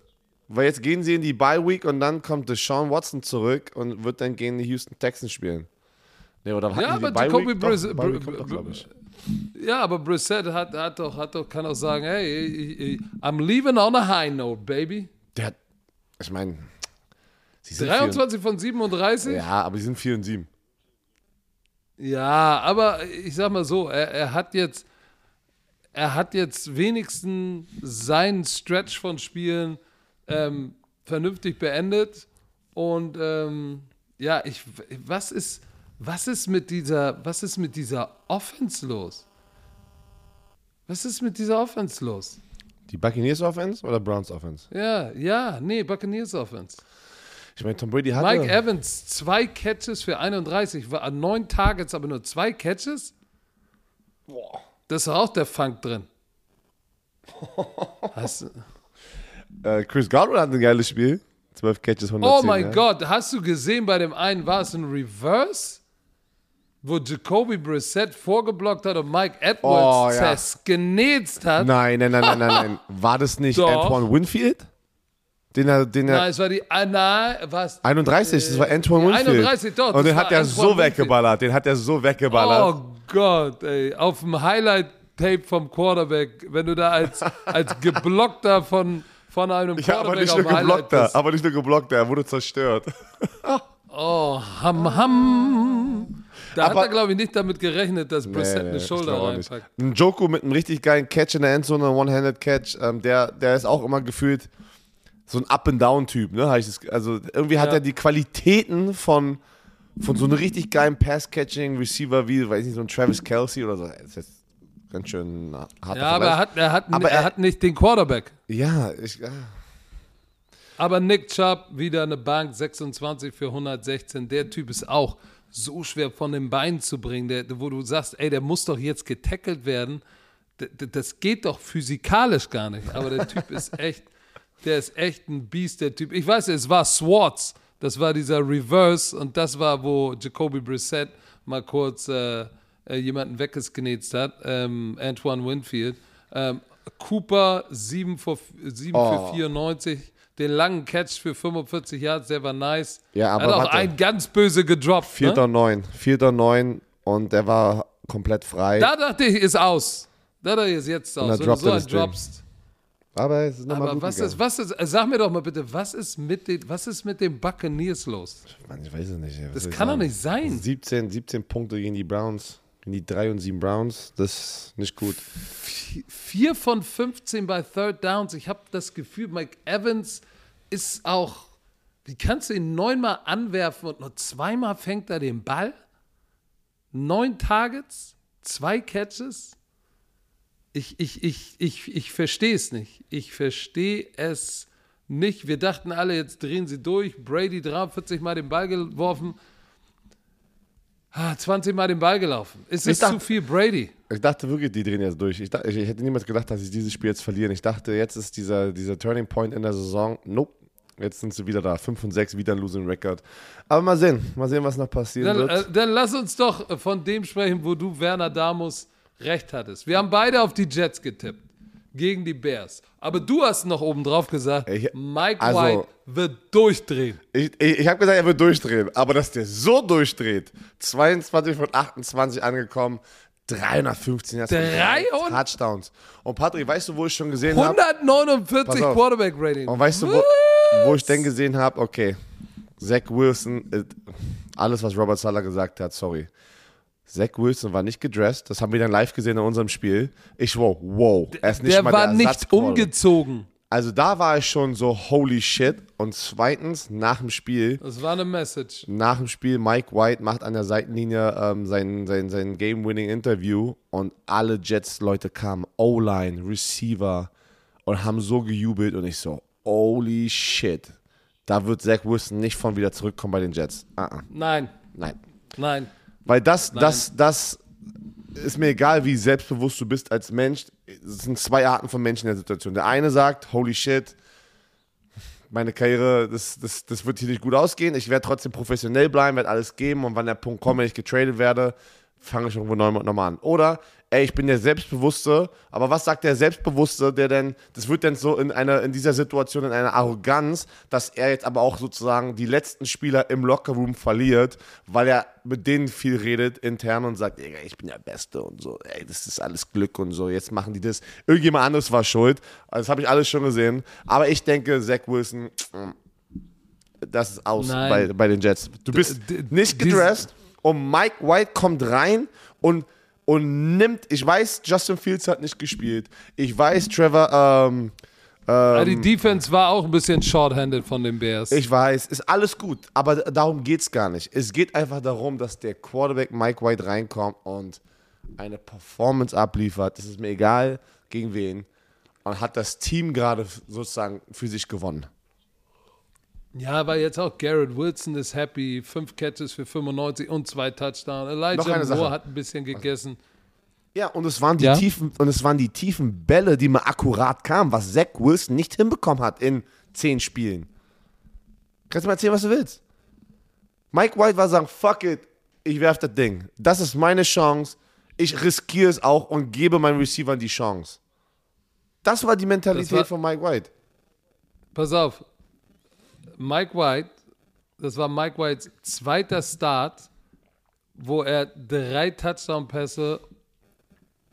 Weil jetzt gehen sie in die Bye Week und dann kommt Deshaun Watson zurück und wird dann gegen die Houston Texans spielen. Nee, oder Ja, die aber Bye Jacoby Week? Ja, aber Brissett hat, hat, doch, hat doch, kann auch sagen, hey, I'm leaving on a high note, baby. Der hat, ich meine, sie sind 23 von 37? Vier, ja, aber sie sind 4 und 7. Ja, aber ich sag mal so, er, er hat jetzt, er hat jetzt wenigstens seinen Stretch von Spielen ähm, vernünftig beendet. Und ähm, ja, ich, was ist, was ist mit dieser, was ist mit dieser Offense los? Was ist mit dieser Offense los? Die Buccaneers Offense oder Browns Offense? Ja, ja, nee, Buccaneers Offense. Ich meine, Tom Brady hatte. Mike Evans, zwei Catches für 31, war an neun Targets, aber nur zwei Catches? Das ist auch der Funk drin. (laughs) Hast, du- Äh, Chris Godwin hat ein geiles Spiel. 12 Catches, 110. oh mein ja. Gott, hast du gesehen, bei dem einen war es ein Reverse, wo Jacoby Brissett vorgeblockt hat und Mike Edwards Oh, ja. zersknetzt hat? Nein, nein, nein, nein, nein, nein. (laughs) War das nicht Doch. Antoine Winfield? Den er, den er. Nein, es war die, ah, nein, was? 31, das war Antoine ja, Winfield. 31, doch, Und den hat er Antoine so Winfield. weggeballert. Den hat er so weggeballert. Oh Gott, ey. Auf dem Highlight-Tape vom Quarterback, wenn du da als, (laughs) als Geblockter von, von einem ja, aber Quarterback nicht nur dem Highlight geblockt, bist. aber nicht nur geblockt, er wurde zerstört. Oh, ham, ham. Da Aber- hat er, glaube ich, nicht damit gerechnet, dass Brissett eine ich Schulter glaub auch nicht. reinpackt. Ein Joko mit einem richtig geilen Catch in der Endzone, ein One-Handed-Catch, ähm, der, der ist auch immer gefühlt so ein Up-and-Down-Typ. Ne? Also irgendwie hat Ja. er die Qualitäten von, von so einem richtig geilen Pass-Catching-Receiver wie, weiß nicht, so ein Travis Kelsey oder so. Das ist jetzt ganz schön hart. Ja, aber er hat, er, hat, Aber er, er- hat nicht den Quarterback. Ja, ich, ah. Aber Nick Chubb, wieder eine Bank, 26 für 116. Der Typ ist auch so schwer von den Beinen zu bringen, der, wo du sagst, ey, der muss doch jetzt getackelt werden. Das geht doch physikalisch gar nicht. Aber der Typ ist (laughs) echt, der ist echt ein Biest, der Typ. Ich weiß, es war Swartz. Das war dieser Reverse und das war, wo Jacoby Brissett mal kurz äh, äh, jemanden weggesknetzt hat, ähm, Antoine Winfield. Ähm, Cooper 7, für, 7 Oh. für 94. Den langen Catch für 45 Yards, der war nice. Ja, aber Hat auch warte. ein ganz böse gedroppt. Vierter Ne? und neun. Vierter und neun und der war komplett frei. Da dachte ich, ist aus. Da dachte ich, ist jetzt aus. dann Wenn du so er einen Ding. droppst. aber es ist nochmal Aber was gegangen. ist, was ist, sag mir doch mal bitte, was ist mit den, was ist mit den Buccaneers los? Mann, ich weiß es nicht. Was Das ich kann doch nicht sein. 17, 17 Punkte gegen die Browns. Gegen die 3 und 7 Browns. Das ist nicht gut. Vier von 15 bei Third Downs. Ich habe das Gefühl, Mike Evans ist auch, wie kannst du ihn neunmal anwerfen und nur zweimal fängt er den Ball? Neun Targets, zwei Catches. Ich, ich, ich, ich, ich verstehe es nicht. Ich verstehe es nicht. Wir dachten alle, jetzt drehen sie durch. Brady 43 Mal den Ball geworfen. Ah, 20 Mal den Ball gelaufen. Ist Ich es dachte- zu viel Brady? Ich dachte wirklich, die drehen jetzt durch. Ich, dachte, ich, ich hätte niemals gedacht, dass sie dieses Spiel jetzt verlieren. Ich dachte, jetzt ist dieser, dieser Turning Point in der Saison. Nope. Jetzt sind sie wieder da. 5 und 6, wieder ein Losing Record. Aber mal sehen. Mal sehen, was noch passieren Dann, wird. äh, dann lass uns doch von dem sprechen, wo du, Werner Damus, recht hattest. Wir haben beide auf die Jets getippt. Gegen die Bears. Aber du hast noch oben drauf gesagt, Ich- Mike also- White wird durchdrehen. Ich, ich, ich habe gesagt, er wird durchdrehen. Aber dass der so durchdreht, 22 von 28 angekommen, 315 Yards. 300? Touchdowns. Und Patrick, weißt du, wo ich schon gesehen habe? 149 Pass auf. Quarterback Rating. Und weißt du, wo, wo ich denn gesehen habe, okay, Zach Wilson, äh, alles, was Robert Sala gesagt hat, sorry. Zach Wilson war nicht gedressed, das haben wir dann live gesehen in unserem Spiel. Ich wow, wow. Er ist nicht der mal war der nicht umgezogen. Also da war ich schon so, holy shit. Und zweitens, nach dem Spiel, Das war eine Message. nach dem Spiel, Mike White macht an der Seitenlinie ähm, sein, sein, sein Game-Winning-Interview und alle Jets-Leute kamen, O-Line, Receiver und haben so gejubelt und ich so, holy shit. Da wird Zach Wilson nicht von wieder zurückkommen bei den Jets. Ah, ah. Nein, Nein. nein. Weil das, das, das ist mir egal, wie selbstbewusst du bist als Mensch. Es sind zwei Arten von Menschen in der Situation. Der eine sagt, holy shit, meine Karriere, das, das, das wird hier nicht gut ausgehen. Ich werde trotzdem professionell bleiben, werde alles geben und wann der Punkt kommt, wenn ich getradet werde, fange ich irgendwo neu nochmal an. Oder, ey, ich bin der Selbstbewusste, aber was sagt der Selbstbewusste, der denn, das wird dann so in einer, in dieser Situation in einer Arroganz, dass er jetzt aber auch sozusagen die letzten Spieler im Lockerroom verliert, weil er mit denen viel redet intern und sagt, ey, ich bin der Beste und so, ey, das ist alles Glück und so, jetzt machen die das. Irgendjemand anderes war schuld. Das habe ich alles schon gesehen. Aber ich denke, Zach Wilson, mm, das ist aus Nein. bei, bei den Jets. Du bist d- nicht gedressed und Mike White kommt rein und, und nimmt, ich weiß, Justin Fields hat nicht gespielt. Ich weiß, Trevor, ähm, Ja, die Defense war auch ein bisschen shorthanded von den Bears. ich weiß, ist alles gut, aber darum geht es gar nicht. Es geht einfach darum, dass der Quarterback Mike White reinkommt und eine Performance abliefert. Es ist mir egal, gegen wen. Und hat das Team gerade sozusagen für sich gewonnen. Ja, aber jetzt auch Garrett Wilson ist happy. Fünf Catches für 95 und zwei Touchdowns. Elijah Sache. Moore hat ein bisschen gegessen. Ja, und es waren die Ja? tiefen und es waren die tiefen Bälle, die mal akkurat kamen, was Zach Wilson nicht hinbekommen hat in zehn Spielen. Kannst du mal erzählen, was du willst? Mike White war sagen, fuck it, ich werf das Ding. Das ist meine Chance. Ich riskiere es auch und gebe meinen Receivern die Chance. Das war die Mentalität war- von Mike White. Pass auf. Mike White, das war Mike Whites zweiter Start, wo er drei Touchdown-Pässe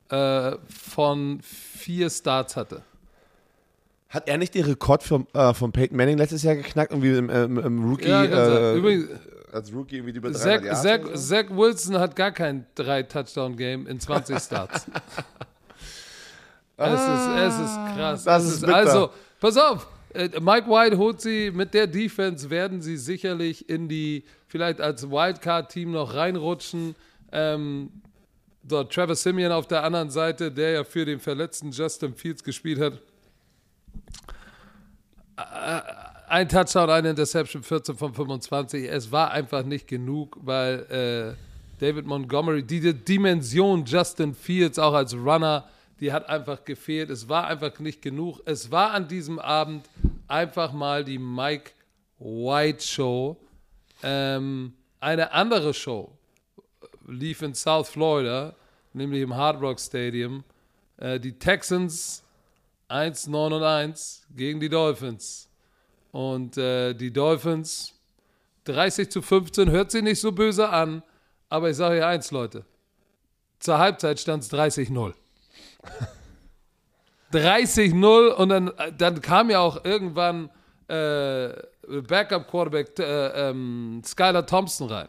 äh, von vier Starts hatte. Hat er nicht den Rekord von, äh, von Peyton Manning letztes Jahr geknackt? Irgendwie im, im, im Rookie, Ja, äh, Übrigens, als Rookie irgendwie über 300 Zach, Yards Zach? Zach Wilson hat gar kein drei-Touchdown-Game in 20 Starts. (laughs) es, ist, es ist krass. Das es ist bitter. also, pass auf. Äh, Mike White holt sie, mit der Defense werden sie sicherlich in die, vielleicht als Wildcard-Team noch reinrutschen. Ähm, dort Trevor Simeon auf der anderen Seite, der ja für den verletzten Justin Fields gespielt hat. Äh, Ein Touchdown, eine Interception, 14 von 25. Es war einfach nicht genug, weil äh, David Montgomery, diese Dimension Justin Fields auch als Runner, die hat einfach gefehlt. Es war einfach nicht genug. Es war an diesem Abend einfach mal die Mike White Show. Ähm, eine andere Show lief in South Florida, nämlich im Hard Rock Stadium. Äh, die Texans 1-9 und 1 gegen die Dolphins. Und äh, die Dolphins 30 zu 15 hört sich nicht so böse an, aber ich sage euch eins, Leute. Zur Halbzeit stand es 30-0. 30-0 und dann, dann kam ja auch irgendwann äh, Backup-Quarterback äh, ähm, Skylar Thompson rein.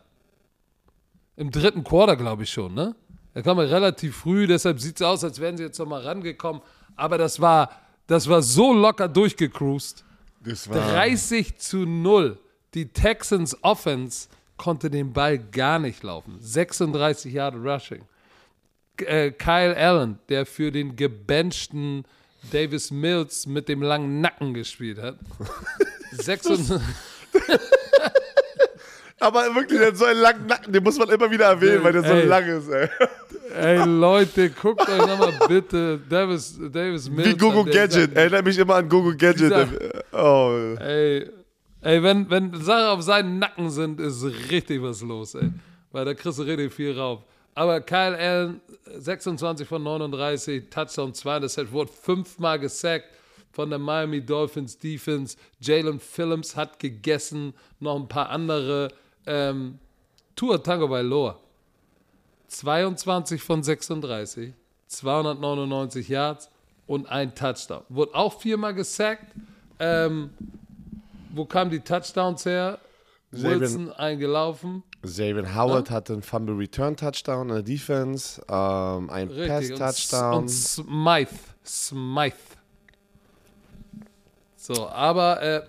Im dritten Quarter, glaube ich schon, ne? Er kam ja relativ früh, deshalb sieht es aus, als wären sie jetzt nochmal rangekommen. Aber das war, das war so locker durchgecruised. Das war 30 zu 0. Die Texans Offense konnte den Ball gar nicht laufen. 36 Jahre Rushing. Äh, Kyle Allen, der für den gebenchten Davis Mills mit dem langen Nacken gespielt hat. (laughs) 36, (laughs) Aber wirklich, der hat so einen langen Nacken, den muss man immer wieder erwähnen, weil der so Ey. lang ist, ey. ey Leute, guckt euch nochmal bitte Davis, Davis Mills Wie Gogo Gadget. Erinnert mich immer an Gogo Gadget. Dieser- Oh. Ey, ey wenn, wenn Sachen auf seinen Nacken sind, ist richtig was los, ey. Weil da kriegst du richtig viel rauf. Aber Kyle Allen, 26 von 39, Touchdown 2, das wurde fünfmal gesackt von der Miami Dolphins Defense. Jalen Phillips hat gegessen, noch ein paar andere. Ähm, Tour Tango Bailoa. 22 von 36, 299 Yards und ein Touchdown. Wurde auch viermal gesackt. Ähm, wo kamen die Touchdowns her? Wilson eingelaufen. Xavier Howard hatte einen Fumble Return Touchdown in der Defense, ähm, ein Pass Richtig. Und, Touchdown. und Smythe. Smythe. So, aber äh,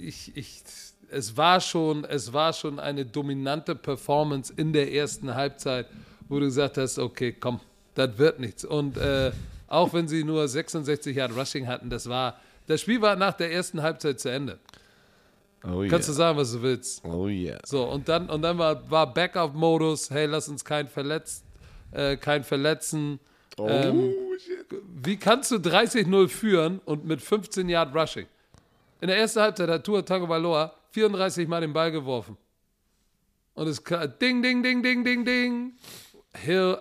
ich, ich, es, war schon, es war schon eine dominante Performance in der ersten Halbzeit, wo du gesagt hast, okay, komm, das wird nichts. Und äh, auch wenn sie nur 66 Yard Rushing hatten, das war, das Spiel war nach der ersten Halbzeit zu Ende. Oh Kannst du yeah. sagen, was du willst. Oh yeah. So, und dann, und dann war, war Backup-Modus, hey, lass uns keinen verletzt, äh, kein verletzen. Oh Ähm, shit. Wie kannst du 30-0 führen und mit 15 Yard Rushing? In der ersten Halbzeit hat Tua Tagovailoa 34 Mal den Ball geworfen. Und es kam ding, ding, ding, ding, ding, ding. Hill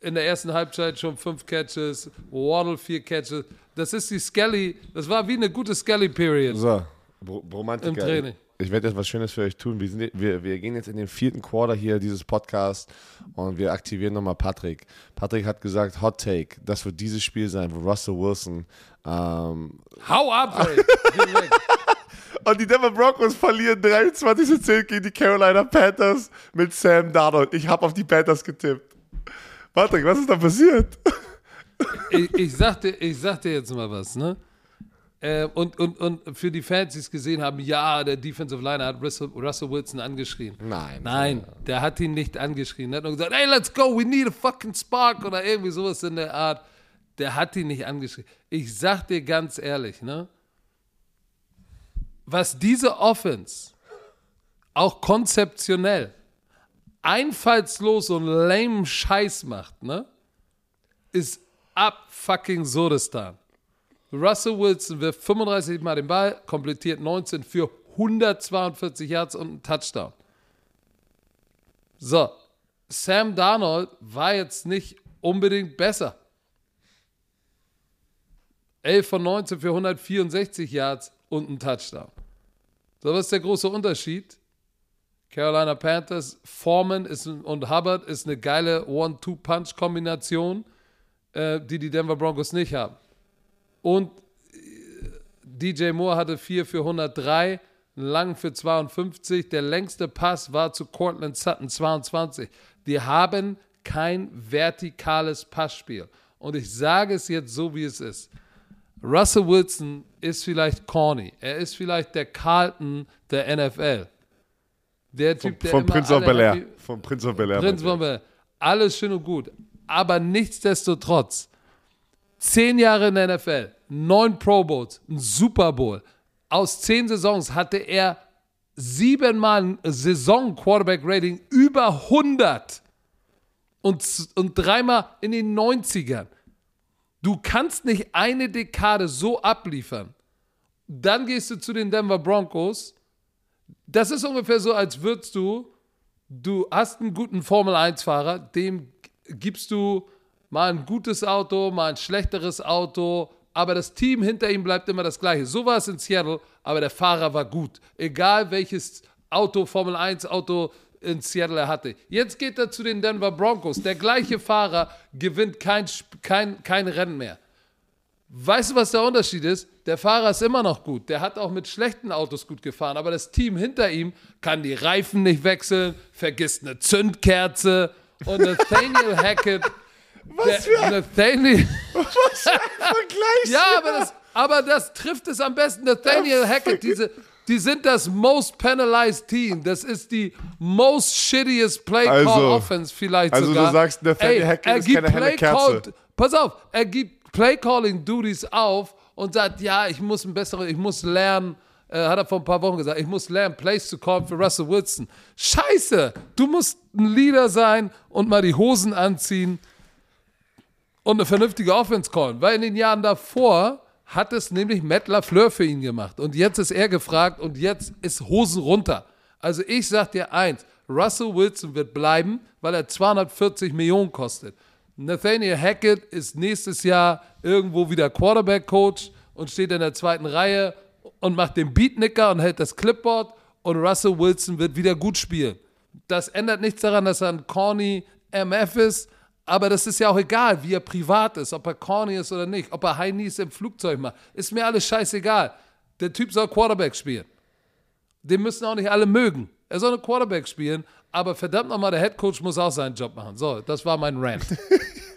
in der ersten Halbzeit schon fünf Catches, Waddle vier Catches. Das ist die Skelly, das war wie eine gute Skelly-Period So, Bro Romantiker. im Training. Ich werde jetzt was Schönes für euch tun. Wir, sind, wir, wir gehen jetzt in den vierten Quarter hier dieses Podcast und wir aktivieren nochmal Patrick. Patrick hat gesagt, Hot Take, das wird dieses Spiel sein, wo Russell Wilson ähm, Hau ab, ey. (laughs) Und die Denver Broncos verlieren 23 zu 10 gegen die Carolina Panthers mit Sam Darnold. Ich habe auf die Panthers getippt. Patrick, was ist da passiert? ich, ich, sagte, ich sagte jetzt mal was, ne? Äh, und, und, und für die Fans, die es gesehen haben, ja, der Defensive Liner hat Russell, Russell Wilson angeschrien. Nein. Nein, der hat ihn nicht angeschrien. Der hat nur gesagt, hey, let's go, we need a fucking spark oder irgendwie sowas in der Art. Der hat ihn nicht angeschrien. Ich sag dir ganz ehrlich, ne? Was diese Offense auch konzeptionell einfallslos und lame Scheiß macht, ne? Ist ab fucking Sodestan. Russell Wilson wirft 35 Mal den Ball, komplettiert 19 für 142 Yards und einen Touchdown. So, Sam Darnold war jetzt nicht unbedingt besser. 11 von 19 für 164 Yards und ein Touchdown. So, was ist der große Unterschied? Carolina Panthers, Foreman ist, und Hubbard ist eine geile One-Two-Punch-Kombination, äh, die die Denver Broncos nicht haben. Und äh, DJ Moore hatte 4 für 103, einen langen für 52. Der längste Pass war zu Cortland Sutton 22. Die haben kein vertikales Passspiel. Und ich sage es jetzt so, wie es ist. Russell Wilson ist vielleicht corny. Er ist vielleicht der Carlton der NFL. Der Typ, der Von Prince of alle Bel Air. Von Prince of Bel Air. Prinz von Bel Alles schön und gut. Aber nichtsdestotrotz, zehn Jahre in der NFL, neun Pro Bowls, ein Super Bowl. Aus zehn Saisons hatte er siebenmal Saison-Quarterback-Rating über 100 und, und dreimal in den 90ern. Du kannst nicht eine Dekade so abliefern. Dann gehst du zu den Denver Broncos. Das ist ungefähr so, als würdest du du hast einen guten Formel-1-Fahrer, dem gibst du mal ein gutes Auto, mal ein schlechteres Auto, aber das Team hinter ihm bleibt immer das gleiche. So war es in Seattle, aber der Fahrer war gut. Egal welches Auto, Formel-1-Auto in Seattle er hatte. Jetzt geht er zu den Denver Broncos. Der gleiche Fahrer gewinnt kein, kein, kein Rennen mehr. Weißt du, was der Unterschied ist? Der Fahrer ist immer noch gut. Der hat auch mit schlechten Autos gut gefahren. Aber das Team hinter ihm kann die Reifen nicht wechseln, vergisst eine Zündkerze. Und Nathaniel Hackett. Was der, Nathaniel, Vergleich. ja, aber das, aber das trifft es am besten. Nathaniel Hackett, diese, die sind das most penalized Team. Das ist die most shittiest Play Call Also- Offense vielleicht also sogar. du sagst, Nathaniel Ey, Hackett er ist gibt keine helle Play Kerze. Call- Pass auf, er gibt Play Calling Duties auf und sagt, ja, ich muss ein besseres, ich muss lernen. Äh, hat er vor ein paar Wochen gesagt, ich muss lernen, Plays zu callen für Russell Wilson. Scheiße, du musst ein Leader sein und mal die Hosen anziehen und eine vernünftige Offense callen. Weil in den Jahren davor hat es nämlich Matt LaFleur für ihn gemacht. Und jetzt ist er gefragt und jetzt ist Hosen runter. Also ich sag dir eins, Russell Wilson wird bleiben, weil er 240 Millionen kostet. Nathaniel Hackett ist nächstes Jahr irgendwo wieder Quarterback-Coach und steht in der zweiten Reihe und macht den Beatnicker und hält das Clipboard und Russell Wilson wird wieder gut spielen. Das ändert nichts daran, dass er ein corny MF ist, aber das ist ja auch egal, wie er privat ist, ob er corny ist oder nicht, ob er High Knees im Flugzeug macht. Ist mir alles scheißegal. Der Typ soll Quarterback spielen. Den müssen auch nicht alle mögen. Er soll eine Quarterback spielen, aber verdammt nochmal, der Head Coach muss auch seinen Job machen. So, das war mein Rant. (laughs)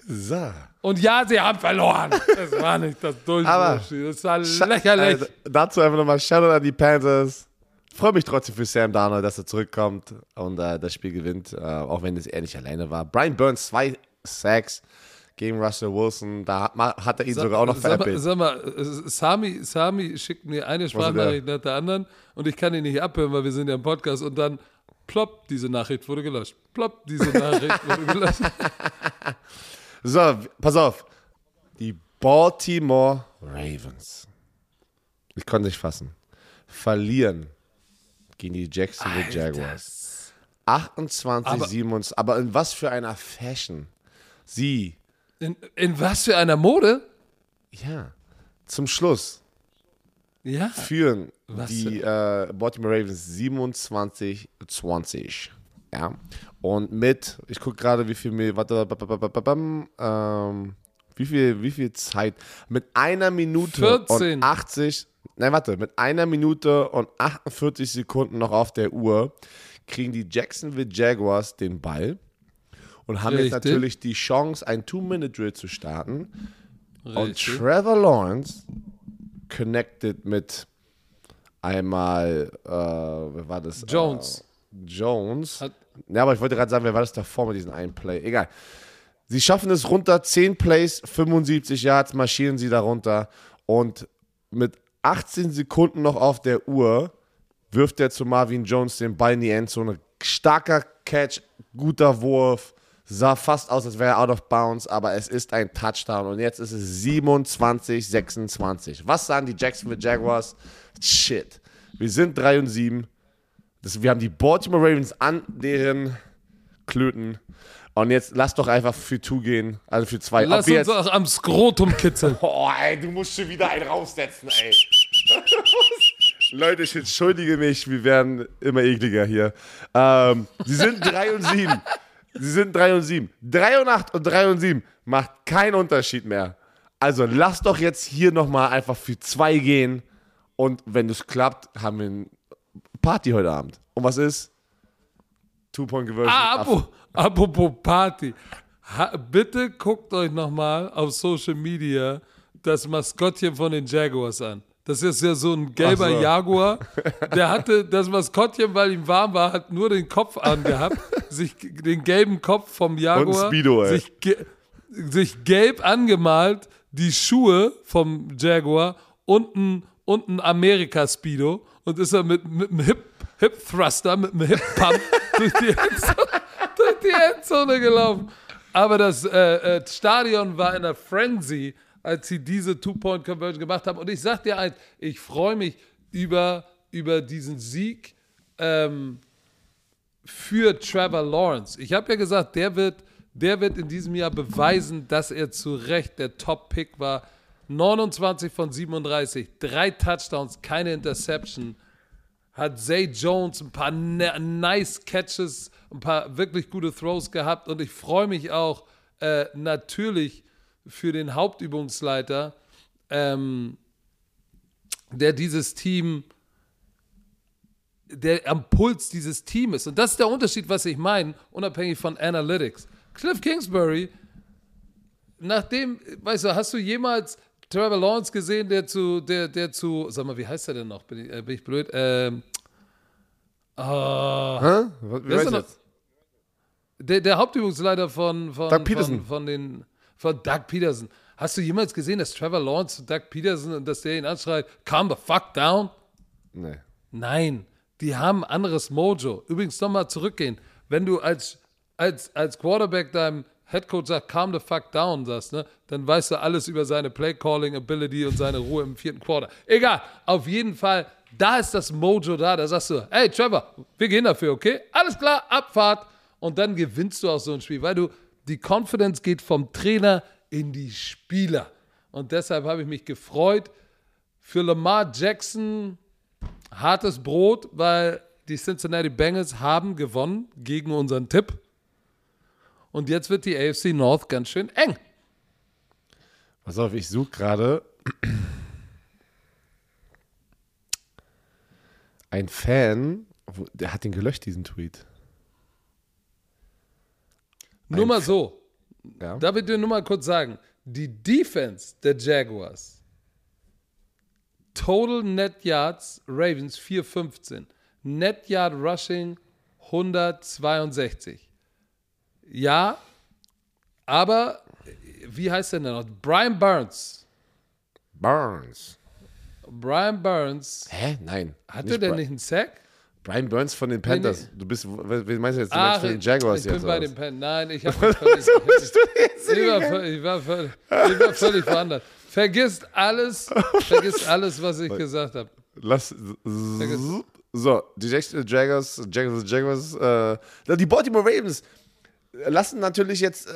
So. Und ja, sie haben verloren. Das war nicht das Durchbruchspiel. Das war lächerlich. Also, dazu einfach nochmal Shoutout an die Panthers. Freue mich trotzdem für Sam Darnold, dass er zurückkommt und äh, das Spiel gewinnt, äh, auch wenn es er nicht alleine war. Brian Burns, zwei Sacks gegen Russell Wilson. Da hat, er ihn Sag- sogar auch noch sag mal, veräppelt. sag mal, äh, Sami, Sami schickt mir eine Sprachnachricht nach der anderen und ich kann ihn nicht abhören, weil wir sind ja im Podcast und dann plopp, diese Nachricht wurde gelöscht. Plopp, diese (laughs) Nachricht wurde gelöscht. So, pass auf. Die Baltimore Ravens. Ich konnte nicht fassen. Verlieren gegen die Jacksonville Jaguars. 28, Aber- 27. Aber in was für einer Fashion? Sie, In, in was für einer Mode? ja, zum Schluss Ja. führen Was die äh, Baltimore Ravens 27, 20. Ja. Und mit, ich gucke gerade, wie viel, mir- warte, ähm, wie viel, wie viel Zeit? Mit einer Minute 14. und 80, nein, warte, mit einer Minute und 48 Sekunden noch auf der Uhr kriegen die Jacksonville Jaguars den Ball und haben jetzt Richtig. natürlich die Chance, ein Two-Minute-Drill zu starten. Und Richtig. Trevor Lawrence connected mit einmal, äh, wer war das? Jones. Äh, Jones. Hat- ja, aber ich wollte gerade sagen, wer war das davor mit diesem einen Play? Egal. Sie schaffen es runter, 10 Plays, 75 Yards, marschieren sie darunter und mit 18 Sekunden noch auf der Uhr wirft er zu Marvin Jones den Ball in die Endzone. Starker Catch, guter Wurf, sah fast aus, als wäre er out of bounds, aber es ist ein Touchdown und jetzt ist es 27, 26. Was sagen die Jacksonville Jaguars? Shit. Wir sind 3 und 7. Das, wir haben die Baltimore Ravens an deren Klöten. Und jetzt lass doch einfach für two gehen, also für zwei. Lass Ob wir uns auch am Skrotum kitzeln. (laughs) Oh, ey, du musst schon wieder einen raussetzen, ey. (laughs) Leute, ich entschuldige mich, wir werden immer ekliger hier. Ähm, sie sind 3 und 7. Sie sind 3 und 7. 3 und 8 und 3 und 7 macht keinen Unterschied mehr. Also lass doch jetzt hier nochmal einfach für zwei gehen. Und wenn es klappt, haben wir eine Party heute Abend. Und was ist? Two-Point-Conversion. Ah, apro- apropos Party. Ha, bitte guckt euch nochmal auf Social Media das Maskottchen von den Jaguars an. Das ist ja so ein gelber so. Jaguar. (laughs) Der hatte das Maskottchen, weil ihm warm war, hat nur den Kopf angehabt, sich den gelben Kopf vom Jaguar, Speedo, ey. sich, ge sich gelb angemalt, die Schuhe vom Jaguar und ein, und ein Amerika-Speedo und ist er mit, mit einem Hip, Hip Thruster, mit einem Hip Pump (laughs) durch die Endzone, durch die Endzone gelaufen. Aber das äh, äh, Stadion war in einer Frenzy, als sie diese Two-Point-Conversion gemacht haben. Und ich sag dir eins, ich freue mich über, über diesen Sieg ähm, für Trevor Lawrence. Ich habe ja gesagt, der wird, der wird in diesem Jahr beweisen, dass er zu Recht der Top-Pick war. 29 von 37, drei Touchdowns, keine Interception. Hat Zay Jones ein paar ne- nice Catches, ein paar wirklich gute Throws gehabt. Und ich freue mich auch äh, natürlich für den Hauptübungsleiter, ähm, der dieses Team der am Puls dieses Teams. Und das ist der Unterschied, was ich meine, unabhängig von Analytics. Cliff Kingsbury, nachdem, weißt du, hast du jemals Trevor Lawrence gesehen, der zu, der, der zu, sag mal, wie heißt er denn noch? Bin ich, äh, bin ich blöd? Ähm, ah, Hä? Ist noch? der, der Hauptübungsleiter von, von, von, von, den, von Doug Peterson. Hast du jemals gesehen, dass Trevor Lawrence zu Doug Peterson und dass der ihn anschreit, calm the fuck down? Nee. Nein, die haben ein anderes Mojo. Übrigens nochmal zurückgehen. Wenn du als, als, als Quarterback deinem Headcoach sagt, calm the fuck down, sagst, ne, dann weißt du alles über seine Play-Calling-Ability und seine Ruhe im vierten Quarter. Egal, auf jeden Fall, da ist das Mojo da. Da sagst du, hey Trevor, wir gehen dafür, okay? Alles klar, Abfahrt. Und dann gewinnst du auch so ein Spiel, weil du, die Confidence geht vom Trainer in die Spieler. Und deshalb habe ich mich gefreut. Für Lamar Jackson hartes Brot, weil die Cincinnati Bengals haben gewonnen gegen unseren Tipp. Und jetzt wird die AFC North ganz schön eng. Pass auf, ich suche gerade ein Fan, der hat den gelöscht, diesen Tweet. Nur mal so. Ja. Darf ich dir nur mal kurz sagen, die Defense der Jaguars, Total Net Yards, Ravens 415, Net Yard Rushing 162. Ja, aber wie heißt der denn noch? Brian Burns. Burns. Brian Burns. Hä? Nein. Hatte der Bri- nicht einen Sack? Brian Burns von den Panthers. Du bist, wen meinst du jetzt? Du Ach, meinst von den Jaguars ich bin jetzt? bei oder den? Pen. Nein, ich habe (laughs) völlig, ich, war völlig, ich, war völlig, ich war völlig woanders. Vergisst alles, (laughs) vergisst alles, was ich gesagt habe. Lass. So, die Jags- Jaguars, Jaguars, Jaguars, äh, die Baltimore Ravens lassen natürlich jetzt äh,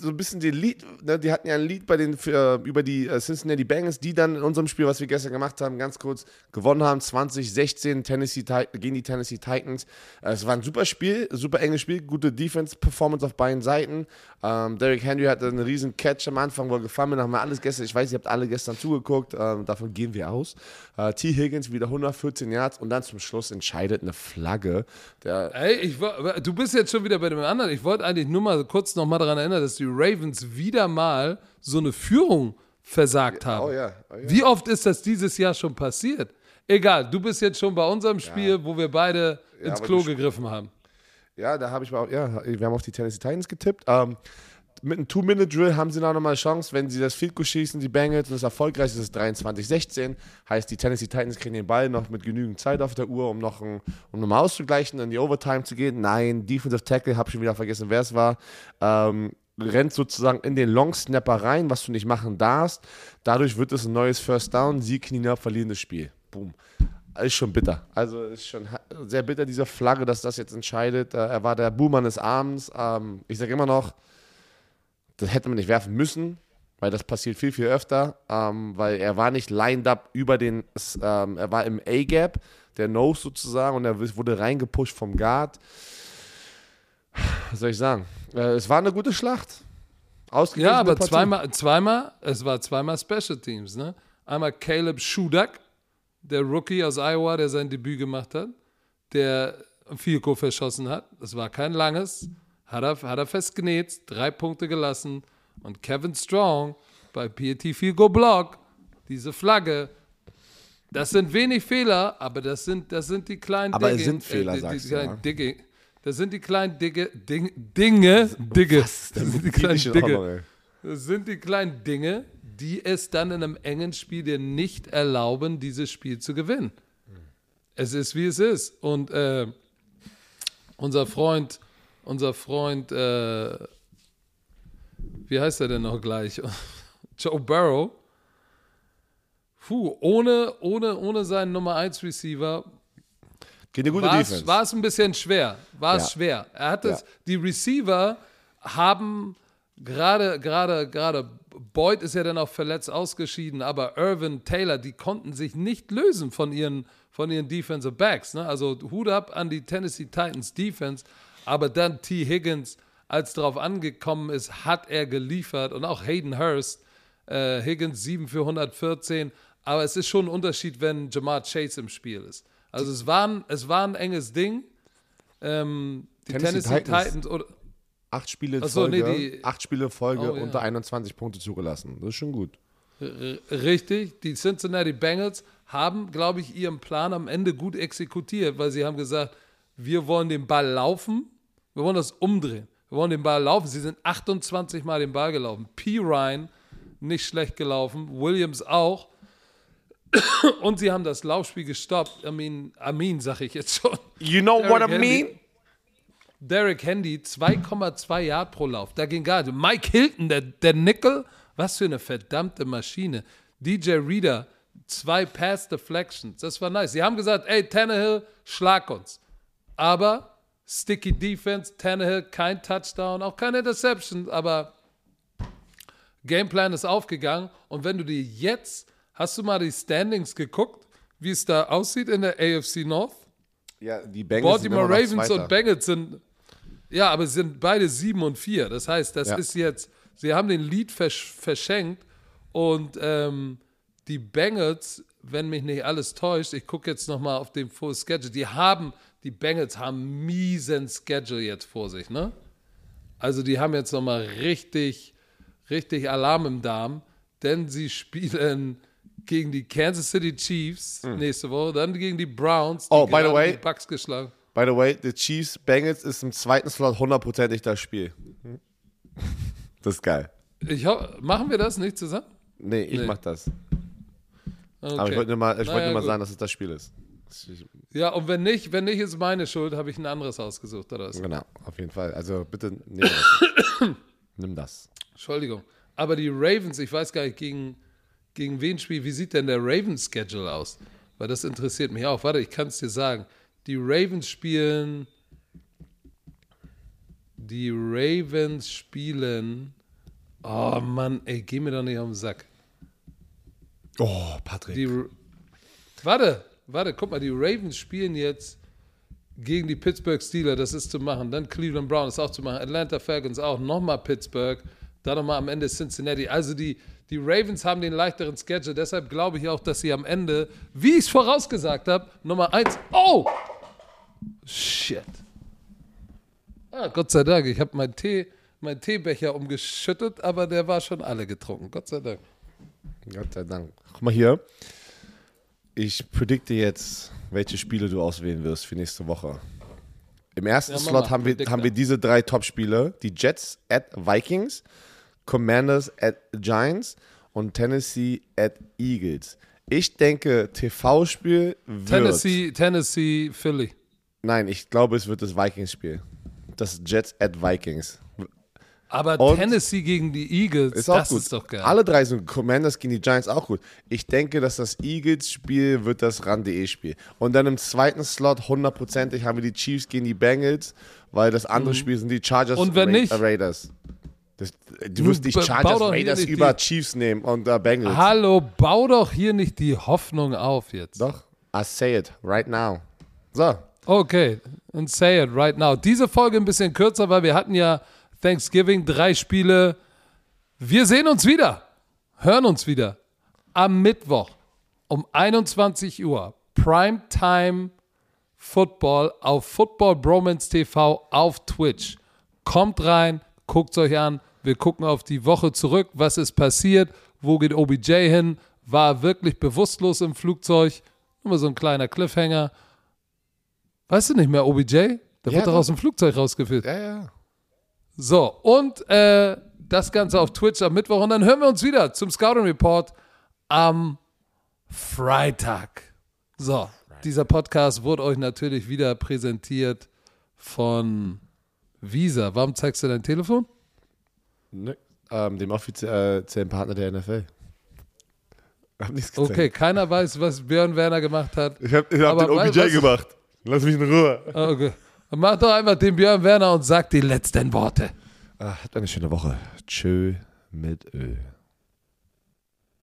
so ein bisschen den Lead, ne, die hatten ja ein Lied bei den, für, über die äh, Cincinnati Bengals, die dann in unserem Spiel, was wir gestern gemacht haben, ganz kurz gewonnen haben, 2016 Tennessee gegen die Tennessee Titans. Äh, es war ein super Spiel, super enges Spiel, gute Defense-Performance auf beiden Seiten. Ähm, Derrick Henry hatte einen riesen Catch am Anfang, wo er gefahren ist, haben wir alles gestern, ich weiß, ihr habt alle gestern zugeguckt, ähm, davon gehen wir aus. Äh, T. Higgins wieder 114 Yards und dann zum Schluss entscheidet eine Flagge. Der, Ey, ich, du bist jetzt schon wieder bei dem anderen. Ich wollte eigentlich nur mal kurz noch mal daran erinnern, dass die Ravens wieder mal so eine Führung versagt haben. oh ja, oh ja. Wie oft ist das dieses Jahr schon passiert? Egal, du bist jetzt schon bei unserem Spiel, wo wir beide ins Klo gegriffen haben. Ja, da habe ich mal, ja, wir haben auf die Tennessee Titans getippt. Ähm, mit einem Two-Minute-Drill haben sie noch mal eine Chance, wenn sie das Field Goal schießen, die Bengals, und es erfolgreich ist, ist es 23-16. Heißt, die Tennessee Titans kriegen den Ball noch mit genügend Zeit auf der Uhr, um noch ein, um nochmal auszugleichen, in die Overtime zu gehen. Nein, Defensive Tackle, habe schon wieder vergessen, wer es war, ähm, rennt sozusagen in den Long Snapper rein, was du nicht machen darfst. Dadurch wird es ein neues First Down, sie knien ab, verlieren das Spiel. Boom. Ist schon bitter. Also ist schon sehr bitter, diese Flagge, dass das jetzt entscheidet. Er war der Buhmann des Abends. Ähm, ich sage immer noch, das hätte man nicht werfen müssen, weil das passiert viel, viel öfter. Ähm, weil er war nicht lined up über den, ähm, er war im A-Gap, der Nose sozusagen, und er wurde reingepusht vom Guard. Was soll ich sagen? Äh, es war eine gute Schlacht. Ausgeglichene Ja, aber Partie. zweimal, zweimal, es war zweimal Special Teams, ne? Einmal Caleb Schudak, der Rookie aus Iowa, der sein Debüt gemacht hat, der Goal verschossen hat. Das war kein langes, hat er, hat er festgenäht, drei Punkte gelassen. Und Kevin Strong bei PAT Field Goal Block, diese Flagge, das sind wenig Fehler, aber das sind, das sind die kleinen Aber es Dinge. sind Fehler, die, die sagst du, ja. Das sind die kleinen Dinge, Ding, Dinge, Dinge. Das sind die kleinen Dinge. Das sind die kleinen Dinge, die es dann in einem engen Spiel dir nicht erlauben, dieses Spiel zu gewinnen. Es ist, wie es ist. Und äh, unser Freund, unser Freund, äh, wie heißt er denn noch gleich? (laughs) Joe Burrow. Puh, ohne, ohne, ohne seinen Nummer 1 Receiver Geht eine gute war es, Defense. war es ein bisschen schwer. War es Ja. schwer. Er hat es, Ja. die Receiver haben gerade, gerade, gerade, Boyd ist ja dann auch verletzt ausgeschieden, aber Irvin, Taylor, die konnten sich nicht lösen von ihren, von ihren Defensive Backs. Ne? Also Hut ab an die Tennessee Titans Defense, aber dann T. Higgins, als darauf angekommen ist, hat er geliefert und auch Hayden Hurst, äh, Higgins 7 für 114, aber es ist schon ein Unterschied, wenn Jamar Chase im Spiel ist. Also es war ein, es war ein enges Ding. Ähm, die Tennessee Tennessee, Titans. Titans, oder, Acht Spiele so, nee, Folge, die- acht Spiele Folge Oh, ja. unter 21 Punkte zugelassen. Das ist schon gut. R- Richtig, die Cincinnati Bengals haben, glaube ich, ihren Plan am Ende gut exekutiert, weil sie haben gesagt, wir wollen den Ball laufen, wir wollen das umdrehen, wir wollen den Ball laufen. Sie sind 28 Mal den Ball gelaufen. P. Ryan nicht schlecht gelaufen, Williams auch. Und sie haben das Laufspiel gestoppt. Amin, Amin sag ich jetzt schon. You know what I mean? Henry- Derrick Handy 2,2 Yard pro Lauf. Da ging gar nicht. Mike Hilton, der, der Nickel, was für eine verdammte Maschine. DJ Reader, zwei Pass Deflections. Das war nice. Sie haben gesagt, ey, Tannehill, schlag uns. Aber Sticky Defense, Tannehill, kein Touchdown, auch keine Interception, aber Gameplan ist aufgegangen. Und wenn du dir jetzt, hast du mal die Standings geguckt, wie es da aussieht in der AFC North? Ja, die Bengals Baltimore sind Ravens Zweiter. und Bengals sind. Ja, aber sie sind beide 7 und 4. Das heißt, das Ja. ist jetzt, sie haben den Lead versch verschenkt und ähm, die Bengals, wenn mich nicht alles täuscht, ich gucke jetzt nochmal auf den Full Schedule, die haben, die Bengals haben miesen Schedule jetzt vor sich, ne? Also die haben jetzt nochmal richtig, richtig Alarm im Darm, denn sie spielen gegen die Kansas City Chiefs nächste Woche, dann gegen die Browns, die. Oh, by the way- die Bucks geschlagen. By the way, the Chiefs Bengals ist im zweiten Slot hundertprozentig das Spiel. (laughs) Das ist geil. Ich machen wir das nicht zusammen? Nee, ich Nee. mach das. Okay. Aber ich wollte nur mal, ich wollte Naja, nur mal gut. sagen, dass es das Spiel ist. Ja, und wenn nicht, wenn nicht, ist meine Schuld, habe ich ein anderes ausgesucht oder was? Genau, auf jeden Fall. Also bitte (coughs) nimm das. nimm das. Entschuldigung. Aber die Ravens, ich weiß gar nicht, gegen, gegen wen spielt, wie sieht denn der Ravens-Schedule aus? Weil das interessiert mich auch. Warte, ich kann es dir sagen. Die Ravens spielen. Die Ravens spielen. Oh Mann, ey, geh mir doch nicht auf den Sack. Oh, Patrick. Die, warte, warte, guck mal, die Ravens spielen jetzt gegen die Pittsburgh Steelers, das ist zu machen. Dann Cleveland Brown ist auch zu machen. Atlanta Falcons auch. Nochmal Pittsburgh. Dann nochmal am Ende Cincinnati. Also die, die Ravens haben den leichteren Schedule. Deshalb glaube ich auch, dass sie am Ende, wie ich es vorausgesagt habe, Nummer eins. Oh! Shit. Ah, Gott sei Dank. Ich habe meinen Tee, meinen Teebecher umgeschüttet, aber der war schon alle getrunken. Gott sei Dank. Gott sei Dank. Guck mal hier. Ich predikte jetzt, welche Spiele du auswählen wirst für nächste Woche. Im ersten Ja, Slot haben wir, haben wir diese drei Top-Spiele. Die Jets at Vikings, Commanders at Giants und Tennessee at Eagles. Ich denke, TV-Spiel wird... Tennessee, Tennessee, Philly. Nein, ich glaube, es wird das Vikings-Spiel. Das Jets at Vikings. Aber Und- Tennessee gegen die Eagles, Ist auch das gut. ist doch geil. Alle drei sind Commanders gegen die Giants auch gut. Ich denke, dass das Eagles-Spiel wird das RAN.de-Spiel. Und dann im zweiten Slot hundertprozentig haben wir die Chiefs gegen die Bengals, weil das andere Spiel sind die Chargers Mhm. Und wenn Ra nicht? Raiders. Das, du wirst nicht Chargers Raiders über die- Chiefs nehmen und äh, Bengals. Hallo, bau doch hier nicht die Hoffnung auf jetzt. Doch, I say it right now. So, Okay, and say it right now. Diese Folge ein bisschen kürzer, weil wir hatten ja Thanksgiving, drei Spiele. Wir sehen uns wieder, hören uns wieder am Mittwoch um 21 Uhr. Primetime Football auf Football Bromance TV auf Twitch. Kommt rein, guckt euch an. Wir gucken auf die Woche zurück. Was ist passiert? Wo geht OBJ hin? War er wirklich bewusstlos im Flugzeug? Immer so ein kleiner Cliffhanger. Weißt du nicht mehr, OBJ? Der Ja, wird doch doch. aus dem Flugzeug rausgeführt. ja, ja. So, und äh, das Ganze auf Twitch am Mittwoch. Und dann hören wir uns wieder zum Scouting Report am Freitag. So, dieser Podcast wurde euch natürlich wieder präsentiert von Visa. Warum zeigst du dein Telefon? Ne, ähm, dem offiziellen Partner der NFL. Hab nichts gezeigt. Okay, keiner weiß, was Björn Werner gemacht hat. Ich hab, ich hab den OBJ du- gemacht. Lass mich in Ruhe. Ah, Okay. Mach doch einfach den Björn Werner und sag die letzten Worte. Ah, habt eine schöne Woche. Tschö mit Öl.